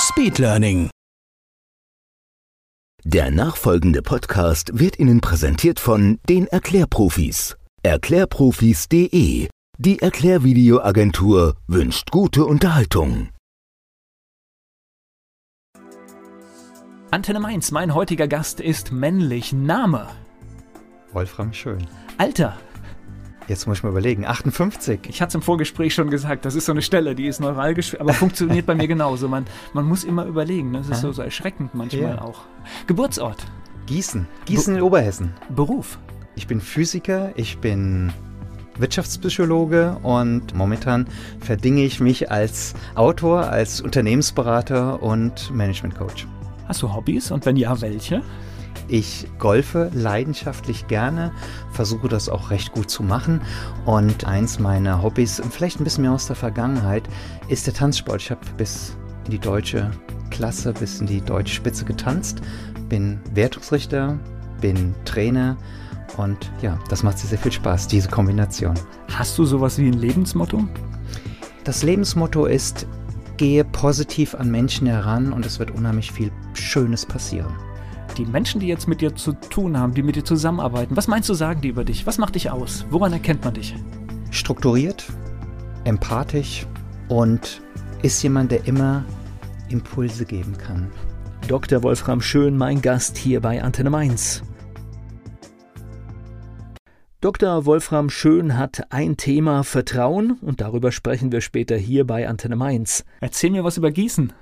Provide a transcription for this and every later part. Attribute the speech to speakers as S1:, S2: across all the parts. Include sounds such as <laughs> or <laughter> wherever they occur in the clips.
S1: Speedlearning.
S2: Der nachfolgende Podcast wird Ihnen präsentiert von den Erklärprofis. Erklärprofis.de. Die Erklärvideoagentur wünscht gute Unterhaltung.
S3: Antenne Mainz, mein heutiger Gast ist männlich. Name?
S4: Wolfram Schön.
S3: Alter?
S4: Jetzt muss ich mal überlegen. 58.
S3: Ich hatte es im Vorgespräch schon gesagt, das ist so eine Stelle, die ist neuralgisch, aber funktioniert bei mir <laughs> genauso. Man, man muss immer überlegen, ne? das ist so, so erschreckend manchmal
S4: Ja.
S3: auch. Geburtsort?
S4: Gießen. Gießen in Oberhessen.
S3: Beruf?
S4: Ich bin Physiker, ich bin Wirtschaftspsychologe und momentan verdinge ich mich als Autor, als Unternehmensberater und Managementcoach.
S3: Hast du Hobbys und wenn ja, welche?
S4: Ich golfe leidenschaftlich gerne, versuche das auch recht gut zu machen. Und eins meiner Hobbys, vielleicht ein bisschen mehr aus der Vergangenheit, ist der Tanzsport. Ich habe bis in die deutsche Klasse, bis in die deutsche Spitze getanzt, bin Wertungsrichter, bin Trainer und ja, das macht sehr, sehr viel Spaß, diese Kombination.
S3: Hast du sowas wie ein Lebensmotto?
S4: Das Lebensmotto ist, gehe positiv an Menschen heran und es wird unheimlich viel Schönes passieren.
S3: Die Menschen, die jetzt mit dir zu tun haben, die mit dir zusammenarbeiten, was meinst du, sagen die über dich? Was macht dich aus? Woran erkennt man dich?
S4: strukturiert, empathisch und ist jemand, der immer Impulse geben kann.
S3: Dr. Wolfram Schön, mein Gast hier bei Antenne Mainz. Dr. Wolfram Schön hat ein Thema Vertrauen und darüber sprechen wir später hier bei Antenne Mainz. Erzähl mir was über Gießen.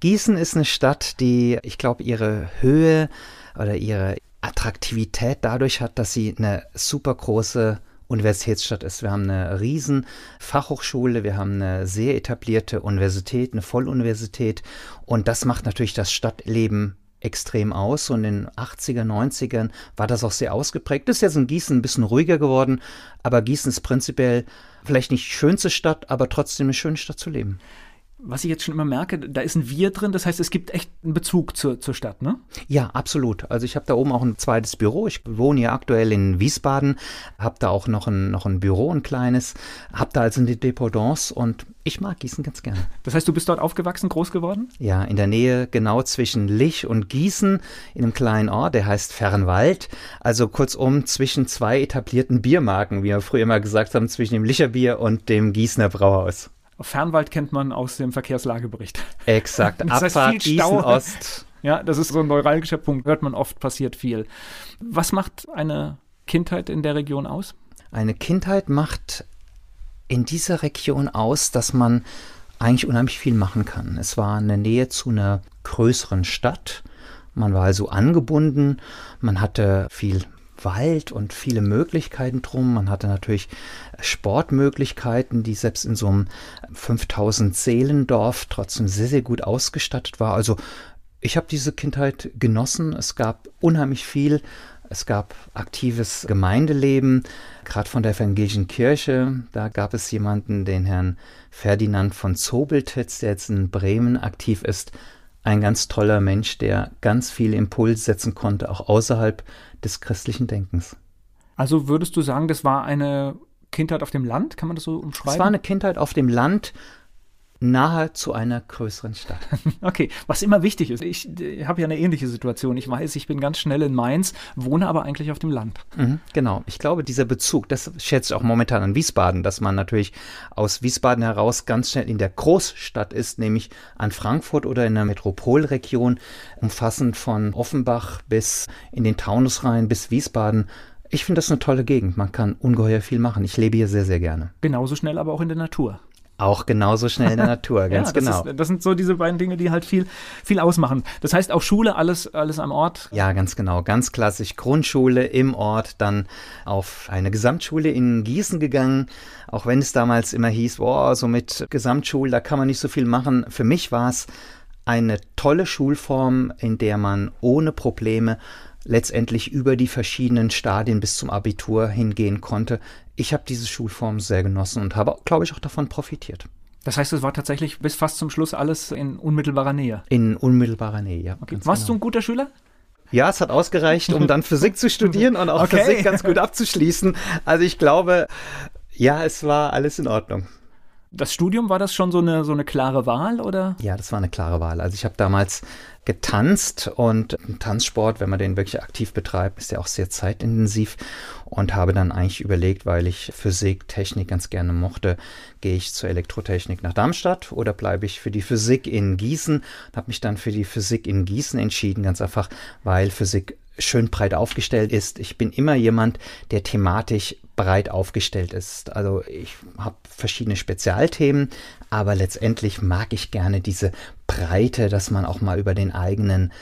S4: Gießen ist eine Stadt, die, ich glaube, ihre Höhe oder ihre Attraktivität dadurch hat, dass sie eine super große Universitätsstadt ist. Wir haben eine riesen Fachhochschule, wir haben eine sehr etablierte Universität, eine Volluniversität und das macht natürlich das Stadtleben extrem aus und in den 80er, 90ern war das auch sehr ausgeprägt. Das ist jetzt in Gießen ein bisschen ruhiger geworden, aber Gießen ist prinzipiell vielleicht nicht die schönste Stadt, aber trotzdem eine schöne Stadt zu leben.
S3: Was ich jetzt schon immer merke, da ist ein Wir drin, das heißt, es gibt echt einen Bezug zur, zur Stadt, ne?
S4: Ja, absolut. Also ich habe da oben auch ein zweites Büro. Ich wohne hier aktuell in Wiesbaden, habe da auch noch ein, noch ein Büro, ein kleines, habe da also eine Dependance und ich mag Gießen ganz gerne.
S3: Das heißt, du bist dort aufgewachsen, groß geworden?
S4: Ja, in der Nähe genau zwischen Lich und Gießen in einem kleinen Ort, der heißt Fernwald. Also kurzum zwischen zwei etablierten Biermarken, wie wir früher immer gesagt haben, zwischen dem Licher Bier und dem Gießener Brauhaus.
S3: Fernwald kennt man aus dem Verkehrslagebericht.
S4: Exakt. <laughs>
S3: Das heißt,
S4: Abfahrt
S3: viel Stau.
S4: Ost.
S3: Ja, das ist so ein neuralgischer Punkt, hört man oft, passiert viel. Was macht eine Kindheit in der Region aus?
S4: Eine Kindheit macht in dieser Region aus, dass man eigentlich unheimlich viel machen kann. Es war eine Nähe zu einer größeren Stadt. Man war also angebunden. Man hatte viel Wald und viele Möglichkeiten drum. Man hatte natürlich Sportmöglichkeiten, die selbst in so einem 5000 Seelendorf trotzdem sehr, sehr gut ausgestattet war. Also ich habe diese Kindheit genossen. Es gab unheimlich viel. Es gab aktives Gemeindeleben, gerade von der evangelischen Kirche. Da gab es jemanden, den Herrn Ferdinand von Zobeltitz, der jetzt in Bremen aktiv ist. Ein ganz toller Mensch, der ganz viele Impulse setzen konnte, auch außerhalb des christlichen Denkens.
S3: Also würdest du sagen, das war eine Kindheit auf dem Land? Kann man das so umschreiben?
S4: Es war eine Kindheit auf dem Land, nahe zu einer größeren Stadt. <laughs>
S3: Okay, was immer wichtig ist. Ich habe ja eine ähnliche Situation. Ich weiß, ich bin ganz schnell in Mainz, wohne aber eigentlich auf dem Land.
S4: Mhm, genau. Ich glaube, dieser Bezug, das schätze ich auch momentan an Wiesbaden, dass man natürlich aus Wiesbaden heraus ganz schnell in der Großstadt ist, nämlich an Frankfurt oder in der Metropolregion, umfassend von Offenbach bis in den Taunus rein bis Wiesbaden. Ich finde das eine tolle Gegend. Man kann ungeheuer viel machen. Ich lebe hier sehr, sehr gerne.
S3: Genauso schnell aber auch in der Natur.
S4: Auch genauso schnell in der <laughs> Natur, ganz
S3: ja, das
S4: genau.
S3: Ist, das sind so diese beiden Dinge, die halt viel, viel ausmachen. Das heißt auch Schule, alles, alles am Ort.
S4: Ja, ganz genau. Ganz klassisch. Grundschule im Ort, dann auf eine Gesamtschule in Gießen gegangen. Auch wenn es damals immer hieß, boah, so mit Gesamtschule, da kann man nicht so viel machen. Für mich war es eine tolle Schulform, in der man ohne Probleme letztendlich über die verschiedenen Stadien bis zum Abitur hingehen konnte. Ich habe diese Schulform sehr genossen und habe, glaube ich, auch davon profitiert.
S3: Das heißt, es war tatsächlich bis fast zum Schluss alles in unmittelbarer Nähe.
S4: In unmittelbarer Nähe, ja.
S3: Okay. Warst genau. du ein guter Schüler?
S4: Ja, es hat ausgereicht, um dann Physik zu studieren und auch <laughs> okay. Physik ganz gut abzuschließen. Also ich glaube, ja, es war alles in Ordnung.
S3: Das Studium, war das schon so eine, so eine klare Wahl, oder?
S4: Ja, das war eine klare Wahl. Also ich habe damals getanzt und Tanzsport, wenn man den wirklich aktiv betreibt, ist ja auch sehr zeitintensiv und habe dann eigentlich überlegt, weil ich Physik, Technik ganz gerne mochte, gehe ich zur Elektrotechnik nach Darmstadt oder bleibe ich für die Physik in Gießen? Habe mich dann für die Physik in Gießen entschieden, ganz einfach, weil Physik schön breit aufgestellt ist. Ich bin immer jemand, der thematisch breit aufgestellt ist. Also ich habe verschiedene Spezialthemen, aber letztendlich mag ich gerne diese Breite, dass man auch mal über den eigenen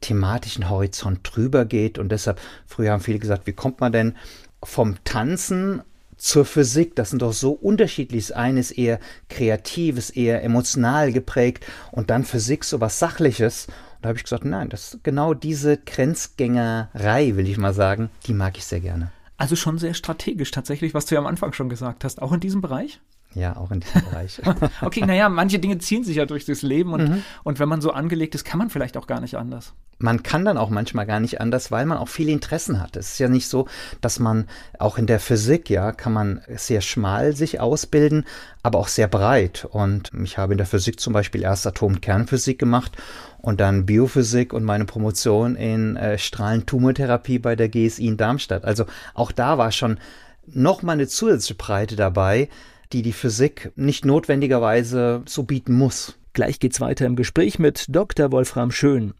S4: thematischen Horizont drüber geht. Und deshalb, früher haben viele gesagt, wie kommt man denn vom Tanzen zur Physik, das sind doch so unterschiedlich. Eines eher kreatives, eher emotional geprägt und dann Physik so was Sachliches. Und da habe ich gesagt, nein, das genau diese Grenzgängerei, will ich mal sagen, die mag ich sehr gerne.
S3: Also schon sehr strategisch tatsächlich, was du ja am Anfang schon gesagt hast, auch in diesem Bereich?
S4: Ja, auch in diesem <laughs> Bereich.
S3: okay, naja, manche Dinge ziehen sich ja durch das Leben und, mhm. und wenn man so angelegt ist, kann man vielleicht auch gar nicht anders.
S4: Man kann dann auch manchmal gar nicht anders, weil man auch viele Interessen hat. Es ist ja nicht so, dass man auch in der Physik, ja, kann man sehr schmal sich ausbilden, aber auch sehr breit. Und ich habe in der Physik zum Beispiel erst Atom- und Kernphysik gemacht und dann Biophysik und meine Promotion in äh, Strahlentumortherapie bei der GSI in Darmstadt. Also auch da war schon noch mal eine zusätzliche Breite dabei, die die Physik nicht notwendigerweise so bieten muss.
S3: Gleich geht's weiter im Gespräch mit Dr. Wolfram Schön.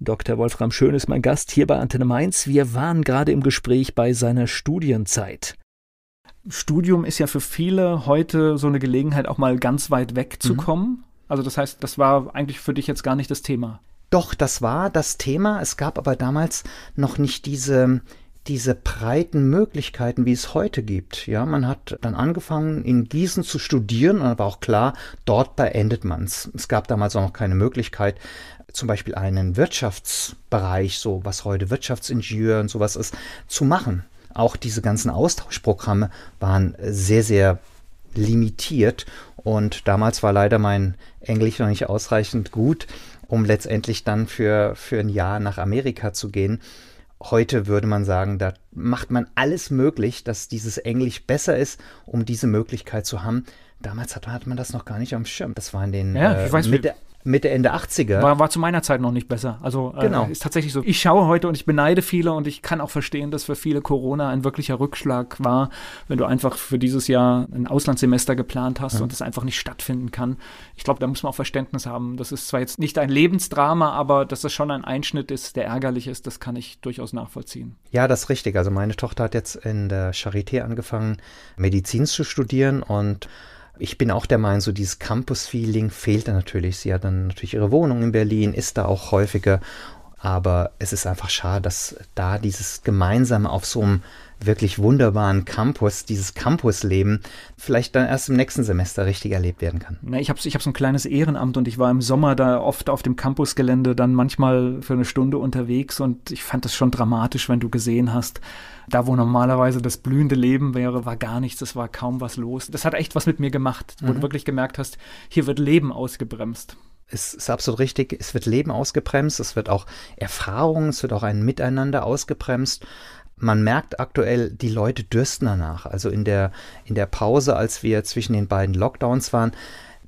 S3: Dr. Wolfram Schön ist mein Gast hier bei Antenne Mainz. Wir waren gerade im Gespräch bei seiner Studienzeit. Studium ist ja für viele heute so eine Gelegenheit, auch mal ganz weit wegzukommen. Mhm. Also das heißt, das war eigentlich für dich jetzt gar nicht das Thema.
S4: Doch, das war das Thema. Es gab aber damals noch nicht diese diese breiten Möglichkeiten, wie es heute gibt. Ja, man hat dann angefangen, in Gießen zu studieren und war auch klar, dort beendet man es. Es gab damals auch noch keine Möglichkeit, zum Beispiel einen Wirtschaftsbereich, so was heute Wirtschaftsingenieur und sowas ist, zu machen. Auch diese ganzen Austauschprogramme waren sehr, sehr limitiert und damals war leider mein Englisch noch nicht ausreichend gut, um letztendlich dann für, für ein Jahr nach Amerika zu gehen heute würde man sagen, da macht man alles möglich, dass dieses Englisch besser ist, um diese Möglichkeit zu haben. Damals hat, hat man das noch gar nicht am Schirm. Das war in den
S3: ja, äh, weiß,
S4: Mitte, Mitte, Ende 80er.
S3: War, war zu meiner Zeit noch nicht besser. Also äh, genau. Äh, ist tatsächlich so. Ich schaue heute und ich beneide viele und ich kann auch verstehen, dass für viele Corona ein wirklicher Rückschlag war, wenn du einfach für dieses Jahr ein Auslandssemester geplant hast ja. und es einfach nicht stattfinden kann. Ich glaube, da muss man auch Verständnis haben. Das ist zwar jetzt nicht ein Lebensdrama, aber dass das schon ein Einschnitt ist, der ärgerlich ist, das kann ich durchaus nachvollziehen.
S4: Ja, das ist richtig. Also meine Tochter hat jetzt in der Charité angefangen, Medizin zu studieren und ich bin auch der Meinung, so dieses Campus-Feeling fehlt da natürlich. Sie hat dann natürlich ihre Wohnung in Berlin, ist da auch häufiger. Aber es ist einfach schade, dass da dieses Gemeinsame auf so einem wirklich wunderbaren Campus, dieses Campusleben, vielleicht dann erst im nächsten Semester richtig erlebt werden kann.
S3: Na, ich habe ich hab so ein kleines Ehrenamt und ich war im Sommer da oft auf dem Campusgelände dann manchmal für eine Stunde unterwegs und ich fand das schon dramatisch, wenn du gesehen hast, da wo normalerweise das blühende Leben wäre, war gar nichts, es war kaum was los. Das hat echt was mit mir gemacht, wo mhm. du wirklich gemerkt hast, hier wird Leben ausgebremst
S4: es ist absolut richtig, es wird Leben ausgebremst, es wird auch Erfahrung, es wird auch ein Miteinander ausgebremst man merkt aktuell, die Leute dürsten danach. Also in der, in der Pause, als wir zwischen den beiden Lockdowns waren,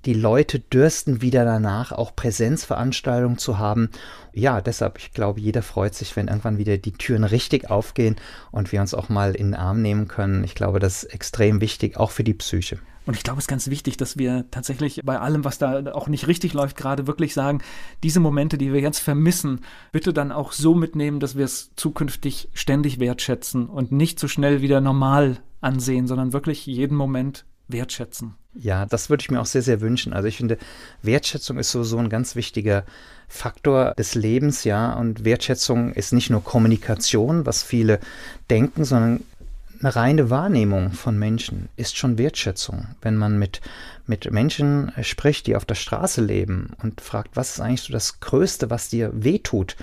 S4: die Leute dürsten wieder danach, auch Präsenzveranstaltungen zu haben. Ja, deshalb, ich glaube, jeder freut sich, wenn irgendwann wieder die Türen richtig aufgehen und wir uns auch mal in den Arm nehmen können. Ich glaube, das ist extrem wichtig, auch für die Psyche.
S3: Und ich glaube, es ist ganz wichtig, dass wir tatsächlich bei allem, was da auch nicht richtig läuft, gerade wirklich sagen, diese Momente, die wir jetzt vermissen, bitte dann auch so mitnehmen, dass wir es zukünftig ständig wertschätzen und nicht so schnell wieder normal ansehen, sondern wirklich jeden Moment wertschätzen.
S4: Ja, das würde ich mir auch sehr, sehr wünschen. Also ich finde, Wertschätzung ist so, so ein ganz wichtiger Faktor des Lebens, ja. Und Wertschätzung ist nicht nur Kommunikation, was viele denken, sondern eine reine Wahrnehmung von Menschen ist schon Wertschätzung. Wenn man mit, mit Menschen spricht, die auf der Straße leben und fragt, was ist eigentlich so das Größte, was dir wehtut,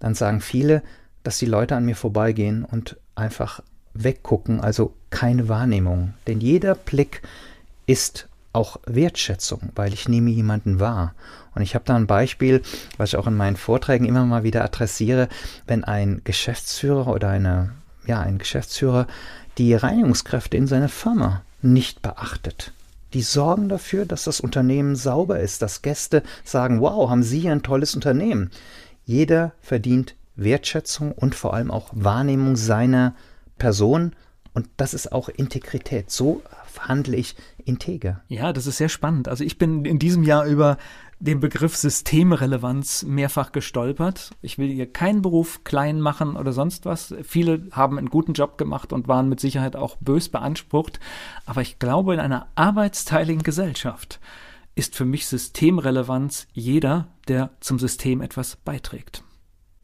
S4: dann sagen viele, dass die Leute an mir vorbeigehen und einfach weggucken, also keine Wahrnehmung. Denn jeder Blick ist auch Wertschätzung, weil ich nehme jemanden wahr. Und ich habe da ein Beispiel, was ich auch in meinen Vorträgen immer mal wieder adressiere, wenn ein Geschäftsführer oder eine, ja, ein Geschäftsführer die Reinigungskräfte in seiner Firma nicht beachtet. Die sorgen dafür, dass das Unternehmen sauber ist, dass Gäste sagen, wow, haben Sie hier ein tolles Unternehmen. Jeder verdient Wertschätzung und vor allem auch Wahrnehmung seiner Person und das ist auch Integrität. So handle ich integer.
S3: Ja, das ist sehr spannend. Also ich bin in diesem Jahr über den Begriff Systemrelevanz mehrfach gestolpert. Ich will hier keinen Beruf klein machen oder sonst was. Viele haben einen guten Job gemacht und waren mit Sicherheit auch bös beansprucht. Aber ich glaube, in einer arbeitsteiligen Gesellschaft ist für mich Systemrelevanz jeder, der zum System etwas beiträgt.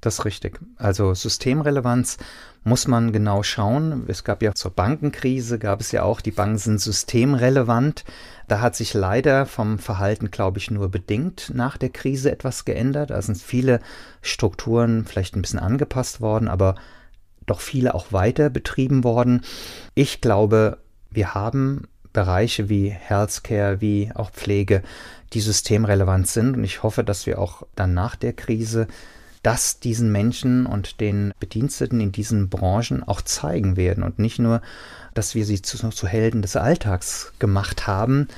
S4: Das ist richtig. Also Systemrelevanz muss man genau schauen. Es gab ja zur Bankenkrise, gab es ja auch, die Banken sind systemrelevant. Da hat sich leider vom Verhalten, glaube ich, nur bedingt nach der Krise etwas geändert. Da sind viele Strukturen vielleicht ein bisschen angepasst worden, aber doch viele auch weiter betrieben worden. Ich glaube, wir haben Bereiche wie Healthcare, wie auch Pflege, die systemrelevant sind. Und ich hoffe, dass wir auch dann nach der Krise das diesen Menschen und den Bediensteten in diesen Branchen auch zeigen werden und nicht nur, dass wir sie zu, zu Helden des Alltags gemacht haben,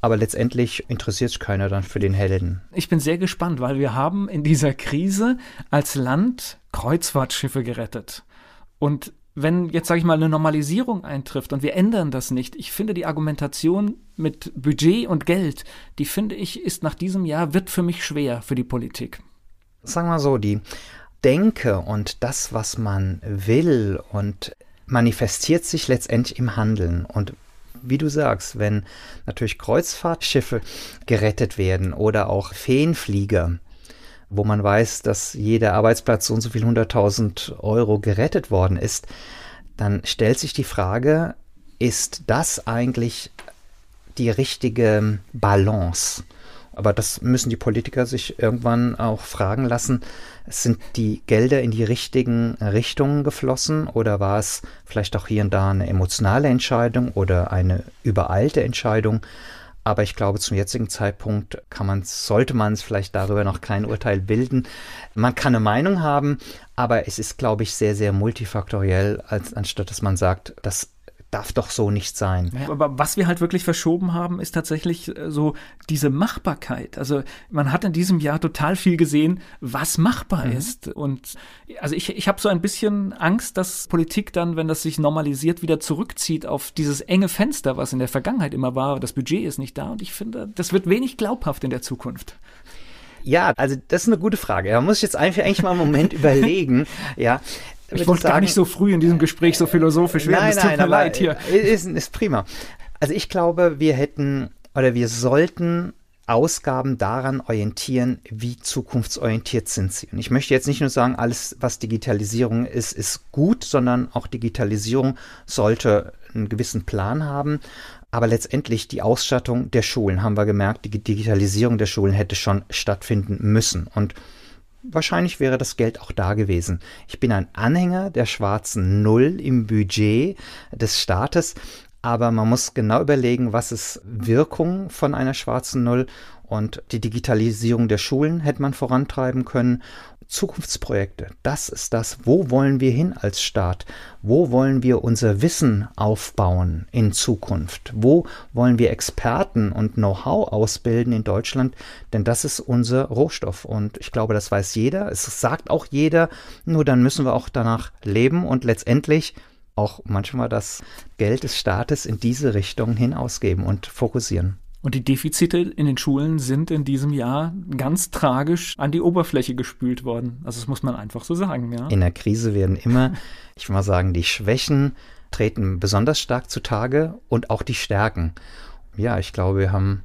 S4: aber letztendlich interessiert sich keiner dann für den Helden.
S3: Ich bin sehr gespannt, weil wir haben in dieser Krise als Land Kreuzfahrtschiffe gerettet. Und wenn jetzt, sage ich mal, eine Normalisierung eintrifft und wir ändern das nicht, ich finde die Argumentation mit Budget und Geld, die finde ich, ist nach diesem Jahr, wird für mich schwer für die Politik
S4: sagen wir so, die Denke und das, was man will und manifestiert sich letztendlich im Handeln. Und wie du sagst, wenn natürlich Kreuzfahrtschiffe gerettet werden oder auch Feenflieger, wo man weiß, dass jeder Arbeitsplatz so und so viel 100.000 Euro gerettet worden ist, dann stellt sich die Frage, ist das eigentlich die richtige Balance? Aber das müssen die Politiker sich irgendwann auch fragen lassen. Sind die Gelder in die richtigen Richtungen geflossen oder war es vielleicht auch hier und da eine emotionale Entscheidung oder eine übereilte Entscheidung? Aber ich glaube, zum jetzigen Zeitpunkt kann man, sollte man es vielleicht darüber noch kein Urteil bilden. Man kann eine Meinung haben, aber es ist, glaube ich, sehr, sehr multifaktoriell, als anstatt dass man sagt, das darf doch so nicht sein.
S3: Ja, aber was wir halt wirklich verschoben haben, ist tatsächlich äh, so diese Machbarkeit. Also man hat in diesem Jahr total viel gesehen, was machbar mhm. ist. Und also ich, ich habe so ein bisschen Angst, dass Politik dann, wenn das sich normalisiert, wieder zurückzieht auf dieses enge Fenster, was in der Vergangenheit immer war. Das Budget ist nicht da und ich finde, das wird wenig glaubhaft in der Zukunft.
S4: Ja, also das ist eine gute Frage. Da muss ich jetzt eigentlich mal einen Moment <laughs> überlegen. Ja,
S3: ich wollte gar nicht so früh in diesem Gespräch so philosophisch werden.
S4: Nein, es tut nein, mir leid hier. Ist, ist prima. Also ich glaube, wir hätten oder wir sollten Ausgaben daran orientieren, wie zukunftsorientiert sind sie. Und ich möchte jetzt nicht nur sagen, alles, was Digitalisierung ist, ist gut, sondern auch Digitalisierung sollte einen gewissen Plan haben. Aber letztendlich die Ausstattung der Schulen, haben wir gemerkt, die Digitalisierung der Schulen hätte schon stattfinden müssen. Und wahrscheinlich wäre das Geld auch da gewesen. Ich bin ein Anhänger der schwarzen Null im Budget des Staates, aber man muss genau überlegen, was ist Wirkung von einer schwarzen Null und die Digitalisierung der Schulen hätte man vorantreiben können Zukunftsprojekte. Das ist das, wo wollen wir hin als Staat? Wo wollen wir unser Wissen aufbauen in Zukunft? Wo wollen wir Experten und Know-how ausbilden in Deutschland? Denn das ist unser Rohstoff. Und ich glaube, das weiß jeder. Es sagt auch jeder. Nur dann müssen wir auch danach leben und letztendlich auch manchmal das Geld des Staates in diese Richtung hin ausgeben und fokussieren.
S3: Und die Defizite in den Schulen sind in diesem Jahr ganz tragisch an die Oberfläche gespült worden. Also das muss man einfach so sagen, ja.
S4: In der Krise werden immer, <laughs> ich will mal sagen, die Schwächen treten besonders stark zutage und auch die Stärken. Ja, ich glaube, wir haben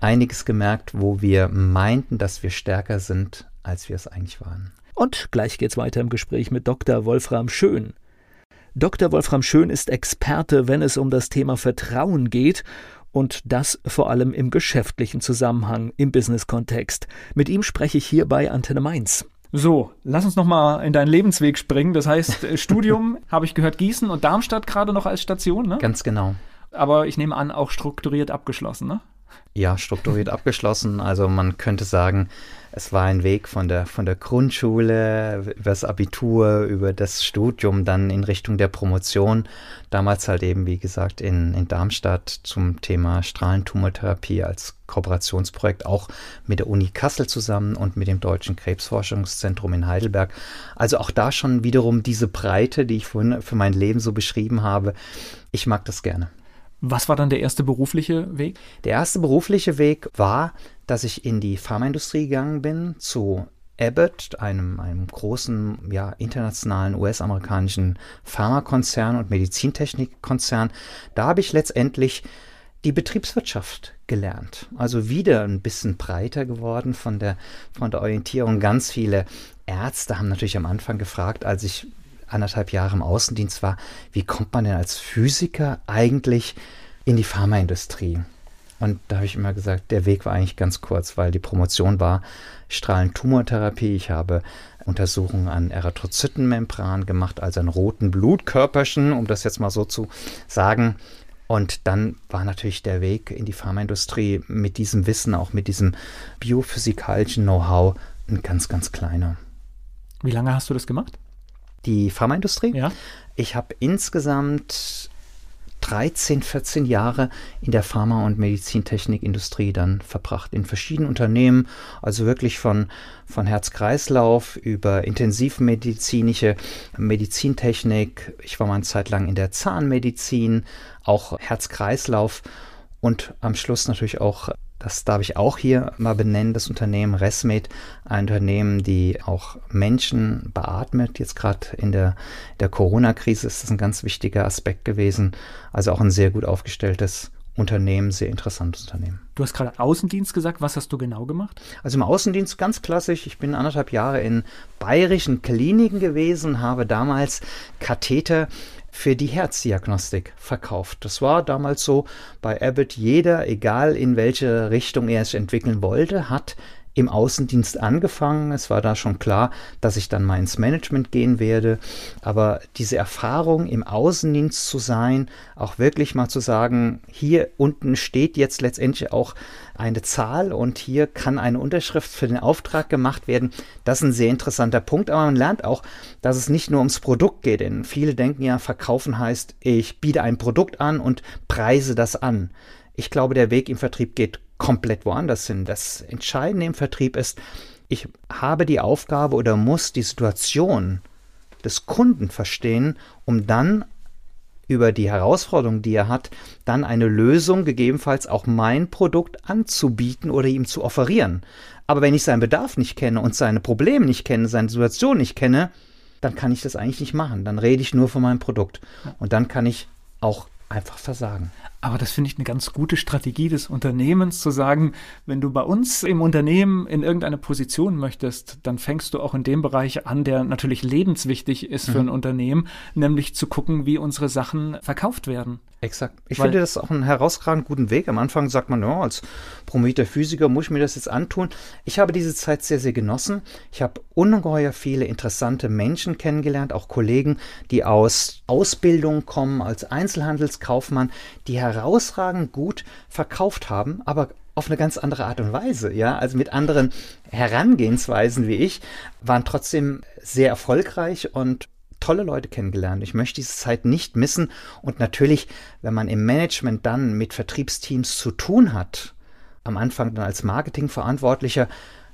S4: einiges gemerkt, wo wir meinten, dass wir stärker sind, als wir es eigentlich waren.
S1: Und gleich geht's weiter im Gespräch mit Dr. Wolfram Schön.
S5: Dr. Wolfram Schön ist Experte, wenn es um das Thema Vertrauen geht und das vor allem im geschäftlichen Zusammenhang, im Business-Kontext. Mit ihm spreche ich hier bei Antenne Mainz.
S3: So, lass uns nochmal in deinen Lebensweg springen. Das heißt, äh, <laughs> Studium habe ich gehört, Gießen und Darmstadt gerade noch als Station, ne?
S4: Ganz genau.
S3: Aber ich nehme an, auch strukturiert abgeschlossen, ne?
S4: Ja, strukturiert abgeschlossen. Also man könnte sagen, es war ein Weg von der, von der Grundschule über das Abitur, über das Studium, dann in Richtung der Promotion. Damals halt eben, wie gesagt, in, in Darmstadt zum Thema Strahlentumortherapie als Kooperationsprojekt, auch mit der Uni Kassel zusammen und mit dem Deutschen Krebsforschungszentrum in Heidelberg. Also auch da schon wiederum diese Breite, die ich vorhin für mein Leben so beschrieben habe. Ich mag das gerne.
S3: Was war dann der erste berufliche Weg?
S4: Der erste berufliche Weg war, dass ich in die Pharmaindustrie gegangen bin, zu Abbott, einem, einem großen, ja, internationalen US-amerikanischen Pharmakonzern und Medizintechnikkonzern. Da habe ich letztendlich die Betriebswirtschaft gelernt. Also wieder ein bisschen breiter geworden von der, von der Orientierung. Ganz viele Ärzte haben natürlich am Anfang gefragt, als ich anderthalb Jahre im Außendienst war, wie kommt man denn als Physiker eigentlich in die Pharmaindustrie? Und da habe ich immer gesagt, der Weg war eigentlich ganz kurz, weil die Promotion war Strahlentumortherapie. Ich habe Untersuchungen an Erythrozytenmembran gemacht, also an roten Blutkörperchen, um das jetzt mal so zu sagen. Und dann war natürlich der Weg in die Pharmaindustrie mit diesem Wissen, auch mit diesem biophysikalischen Know-how, ein ganz, ganz kleiner.
S3: Wie lange hast du das gemacht?
S4: Die Pharmaindustrie?
S3: Ja.
S4: Ich habe insgesamt 13, 14 Jahre in der Pharma- und Medizintechnikindustrie dann verbracht, in verschiedenen Unternehmen, also wirklich von, von Herz-Kreislauf über intensivmedizinische Medizintechnik. Ich war mal eine Zeit lang in der Zahnmedizin, auch Herz-Kreislauf und am Schluss natürlich auch das darf ich auch hier mal benennen, das Unternehmen Resmed, ein Unternehmen, die auch Menschen beatmet. Jetzt gerade in der, der Corona-Krise ist das ein ganz wichtiger Aspekt gewesen. Also auch ein sehr gut aufgestelltes Unternehmen, sehr interessantes Unternehmen.
S3: Du hast gerade Außendienst gesagt. Was hast du genau gemacht?
S4: Also im Außendienst ganz klassisch. Ich bin anderthalb Jahre in bayerischen Kliniken gewesen, habe damals Katheter für die Herzdiagnostik verkauft. Das war damals so bei Abbott. Jeder, egal in welche Richtung er es entwickeln wollte, hat im Außendienst angefangen. Es war da schon klar, dass ich dann mal ins Management gehen werde. Aber diese Erfahrung im Außendienst zu sein, auch wirklich mal zu sagen, hier unten steht jetzt letztendlich auch eine Zahl und hier kann eine Unterschrift für den Auftrag gemacht werden. Das ist ein sehr interessanter Punkt. Aber man lernt auch, dass es nicht nur ums Produkt geht. Denn viele denken ja, verkaufen heißt, ich biete ein Produkt an und preise das an. Ich glaube, der Weg im Vertrieb geht komplett woanders hin. Das Entscheidende im Vertrieb ist, ich habe die Aufgabe oder muss die Situation des Kunden verstehen, um dann über die Herausforderung, die er hat, dann eine Lösung, gegebenenfalls auch mein Produkt anzubieten oder ihm zu offerieren. Aber wenn ich seinen Bedarf nicht kenne und seine Probleme nicht kenne, seine Situation nicht kenne, dann kann ich das eigentlich nicht machen. Dann rede ich nur von meinem Produkt. Und dann kann ich auch einfach versagen.
S3: Aber das finde ich eine ganz gute Strategie des Unternehmens, zu sagen, wenn du bei uns im Unternehmen in irgendeine Position möchtest, dann fängst du auch in dem Bereich an, der natürlich lebenswichtig ist für mhm. ein Unternehmen, nämlich zu gucken, wie unsere Sachen verkauft werden.
S4: Exakt. Ich Weil, finde das auch einen herausragend guten Weg. Am Anfang sagt man, ja, als promovierter Physiker muss ich mir das jetzt antun. Ich habe diese Zeit sehr, sehr genossen. Ich habe ungeheuer viele interessante Menschen kennengelernt, auch Kollegen, die aus Ausbildung kommen, als Einzelhandelskaufmann, die herausragend gut verkauft haben, aber auf eine ganz andere Art und Weise, ja, also mit anderen Herangehensweisen wie ich, waren trotzdem sehr erfolgreich und tolle Leute kennengelernt. Ich möchte diese Zeit nicht missen. Und natürlich, wenn man im Management dann mit Vertriebsteams zu tun hat, am Anfang dann als Marketingverantwortlicher,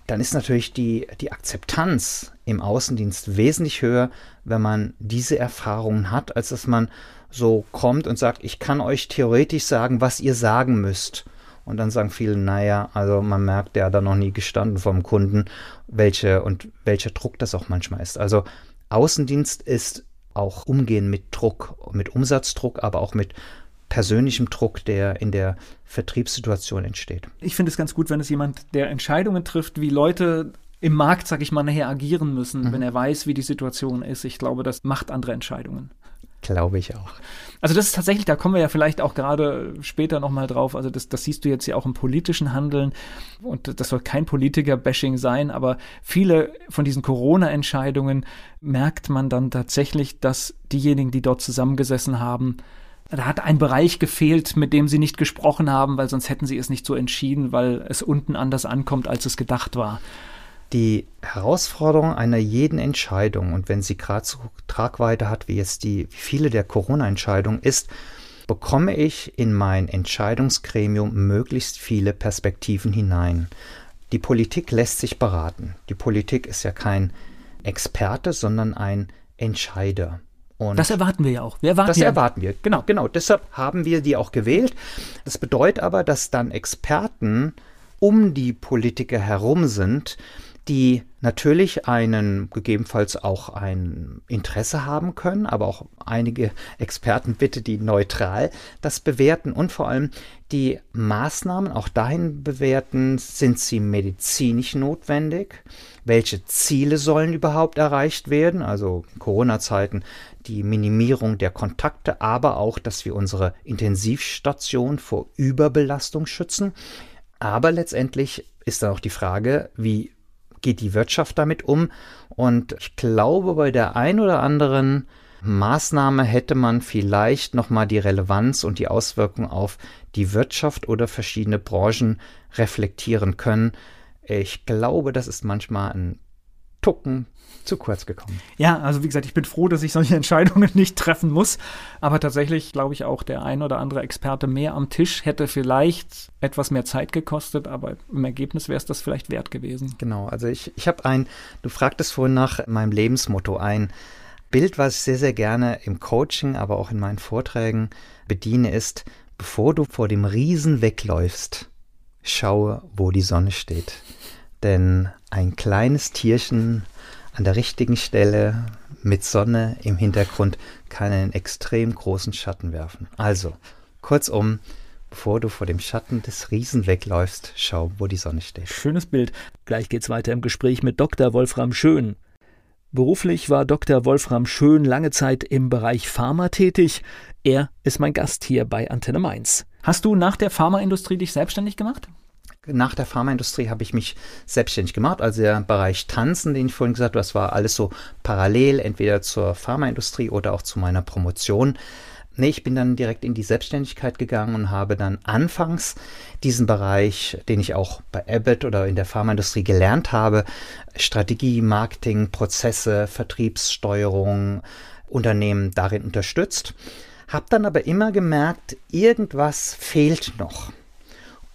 S4: dann ist natürlich die, die Akzeptanz im Außendienst wesentlich höher, wenn man diese Erfahrungen hat, als dass man so kommt und sagt, ich kann euch theoretisch sagen, was ihr sagen müsst. Und dann sagen viele, naja, also man merkt, der hat da noch nie gestanden vom Kunden, welche und welcher Druck das auch manchmal ist. Also Außendienst ist auch Umgehen mit Druck, mit Umsatzdruck, aber auch mit persönlichem Druck, der in der Vertriebssituation entsteht.
S3: Ich finde es ganz gut, wenn es jemand, der Entscheidungen trifft, wie Leute im Markt, sag ich mal, nachher agieren müssen, mhm. wenn er weiß, wie die Situation ist. Ich glaube, das macht andere Entscheidungen.
S4: Glaube ich auch.
S3: Also das ist tatsächlich, da kommen wir ja vielleicht auch gerade später nochmal drauf, also das, das siehst du jetzt ja auch im politischen Handeln und das soll kein Politiker-Bashing sein, aber viele von diesen Corona-Entscheidungen merkt man dann tatsächlich, dass diejenigen, die dort zusammengesessen haben, da hat ein Bereich gefehlt, mit dem sie nicht gesprochen haben, weil sonst hätten sie es nicht so entschieden, weil es unten anders ankommt, als es gedacht war.
S4: Die Herausforderung einer jeden Entscheidung, und wenn sie gerade so Tragweite hat, wie jetzt die, wie viele der Corona-Entscheidungen, ist, bekomme ich in mein Entscheidungsgremium möglichst viele Perspektiven hinein. Die Politik lässt sich beraten. Die Politik ist ja kein Experte, sondern ein Entscheider.
S3: Und das erwarten wir ja auch. Wir
S4: erwarten das ja. erwarten wir. Genau, genau. Deshalb haben wir die auch gewählt. Das bedeutet aber, dass dann Experten um die Politiker herum sind, die natürlich einen gegebenenfalls auch ein Interesse haben können, aber auch einige Experten bitte, die neutral das bewerten. Und vor allem die Maßnahmen auch dahin bewerten, sind sie medizinisch notwendig, welche Ziele sollen überhaupt erreicht werden, also Corona-Zeiten, die Minimierung der Kontakte, aber auch, dass wir unsere Intensivstation vor Überbelastung schützen. Aber letztendlich ist dann auch die Frage, wie geht die Wirtschaft damit um? Und ich glaube, bei der ein oder anderen Maßnahme hätte man vielleicht nochmal die Relevanz und die Auswirkungen auf die Wirtschaft oder verschiedene Branchen reflektieren können. Ich glaube, das ist manchmal ein Tucken zu kurz gekommen.
S3: Ja, also wie gesagt, ich bin froh, dass ich solche <laughs> Entscheidungen nicht treffen muss. Aber tatsächlich glaube ich auch, der ein oder andere Experte mehr am Tisch hätte vielleicht etwas mehr Zeit gekostet, aber im Ergebnis wäre es das vielleicht wert gewesen.
S4: Genau, also ich, ich habe ein, du fragtest vorhin nach meinem Lebensmotto, ein Bild, was ich sehr, sehr gerne im Coaching, aber auch in meinen Vorträgen bediene, ist, bevor du vor dem Riesen wegläufst, schaue, wo die Sonne steht. Denn ein kleines Tierchen an der richtigen Stelle mit Sonne im Hintergrund kann einen extrem großen Schatten werfen. Also, kurzum, bevor du vor dem Schatten des Riesen wegläufst, schau, wo die Sonne steht.
S5: Schönes Bild. Gleich geht's weiter im Gespräch mit Dr. Wolfram Schön. Beruflich war Dr. Wolfram Schön lange Zeit im Bereich Pharma tätig. Er ist mein Gast hier bei Antenne Mainz.
S3: Hast du nach der Pharmaindustrie dich selbstständig gemacht?
S4: Nach der Pharmaindustrie habe ich mich selbstständig gemacht. Also der Bereich Tanzen, den ich vorhin gesagt habe, das war alles so parallel, entweder zur Pharmaindustrie oder auch zu meiner Promotion. Nee, ich bin dann direkt in die Selbstständigkeit gegangen und habe dann anfangs diesen Bereich, den ich auch bei Abbott oder in der Pharmaindustrie gelernt habe, Strategie, Marketing, Prozesse, Vertriebssteuerung, Unternehmen darin unterstützt. Habe dann aber immer gemerkt, irgendwas fehlt noch.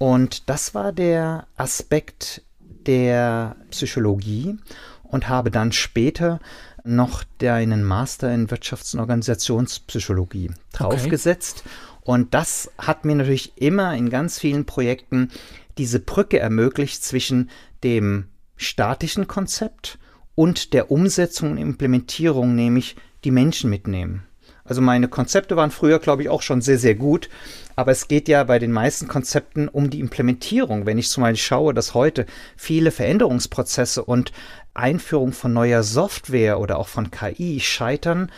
S4: Und das war der Aspekt der Psychologie und habe dann später noch einen Master in Wirtschafts- und Organisationspsychologie draufgesetzt. Okay. Und das hat mir natürlich immer in ganz vielen Projekten diese Brücke ermöglicht zwischen dem statischen Konzept und der Umsetzung und Implementierung, nämlich die Menschen mitnehmen. Also meine Konzepte waren früher, glaube ich, auch schon sehr, sehr gut. Aber es geht ja bei den meisten Konzepten um die Implementierung. Wenn ich zum Beispiel schaue, dass heute viele Veränderungsprozesse und Einführung von neuer Software oder auch von KI scheitern,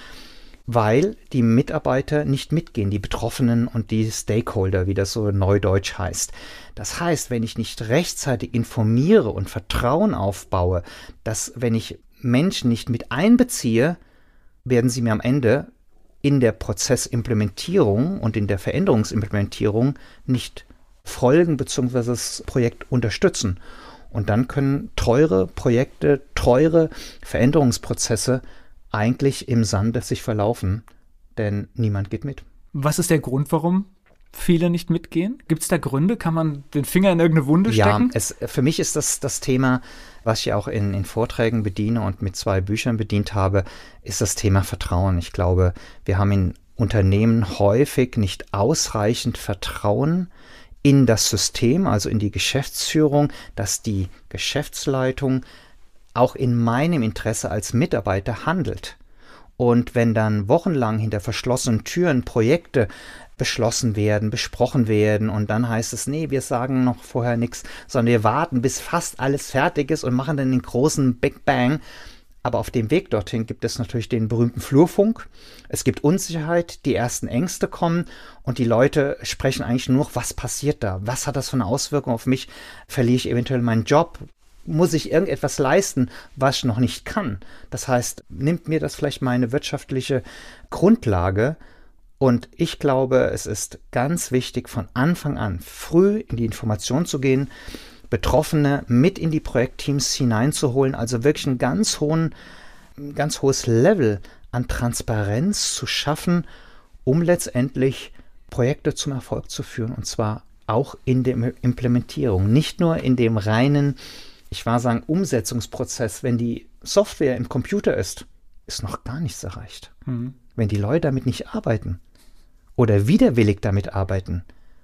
S4: weil die Mitarbeiter nicht mitgehen, die Betroffenen und die Stakeholder, wie das so neudeutsch heißt. Das heißt, wenn ich nicht rechtzeitig informiere und Vertrauen aufbaue, dass wenn ich Menschen nicht mit einbeziehe, werden sie mir am Ende in der Prozessimplementierung und in der Veränderungsimplementierung nicht folgen bzw. das Projekt unterstützen. Und dann können teure Projekte, teure Veränderungsprozesse eigentlich im Sande sich verlaufen, denn niemand geht mit.
S3: Was ist der Grund, warum viele nicht mitgehen? Gibt es da Gründe? Kann man den Finger in irgendeine Wunde stecken?
S4: Ja, für mich ist das das Thema, was ich auch in, in Vorträgen bediene und mit zwei Büchern bedient habe, ist das Thema Vertrauen. Ich glaube, wir haben in Unternehmen häufig nicht ausreichend Vertrauen in das System, also in die Geschäftsführung, dass die Geschäftsleitung auch in meinem Interesse als Mitarbeiter handelt. Und wenn dann wochenlang hinter verschlossenen Türen Projekte beschlossen werden, besprochen werden und dann heißt es, nee, wir sagen noch vorher nichts, sondern wir warten, bis fast alles fertig ist und machen dann den großen Big Bang, Aber auf dem Weg dorthin gibt es natürlich den berühmten Flurfunk. Es gibt Unsicherheit, die ersten Ängste kommen und die Leute sprechen eigentlich nur, was passiert da? Was hat das für eine Auswirkung auf mich? Verliere ich eventuell meinen Job? Muss ich irgendetwas leisten, was ich noch nicht kann? Das heißt, nimmt mir das vielleicht meine wirtschaftliche Grundlage? Und ich glaube, es ist ganz wichtig, von Anfang an früh in die Information zu gehen, Betroffene mit in die Projektteams hineinzuholen, also wirklich ein ganz hohen, ganz hohes Level an Transparenz zu schaffen, um letztendlich Projekte zum Erfolg zu führen und zwar auch in der Implementierung, nicht nur in dem reinen, ich war sagen, Umsetzungsprozess. Wenn die Software im Computer ist, ist noch gar nichts erreicht. Mhm. Wenn die Leute damit nicht arbeiten oder widerwillig damit arbeiten,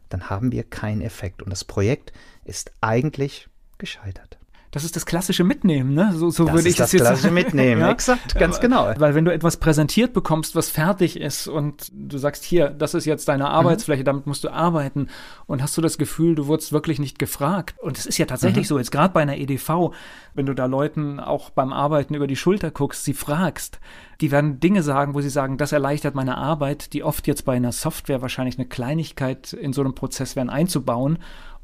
S4: dann haben wir keinen Effekt und das Projekt ist eigentlich gescheitert.
S3: Das ist das klassische Mitnehmen, ne?
S4: So, so das würde ich das, das klassische Mitnehmen, <laughs> ja? exakt, ganz genau.
S3: Weil wenn du etwas präsentiert bekommst, was fertig ist und du sagst, hier, das ist jetzt deine Arbeitsfläche, mhm. damit musst du arbeiten und hast du das Gefühl, du wurdest wirklich nicht gefragt. Und es ist ja tatsächlich mhm. so, jetzt gerade bei einer EDV, wenn du da Leuten auch beim Arbeiten über die Schulter guckst, sie fragst, die werden Dinge sagen, wo sie sagen, das erleichtert meine Arbeit, die oft jetzt bei einer Software wahrscheinlich eine Kleinigkeit in so einem Prozess werden einzubauen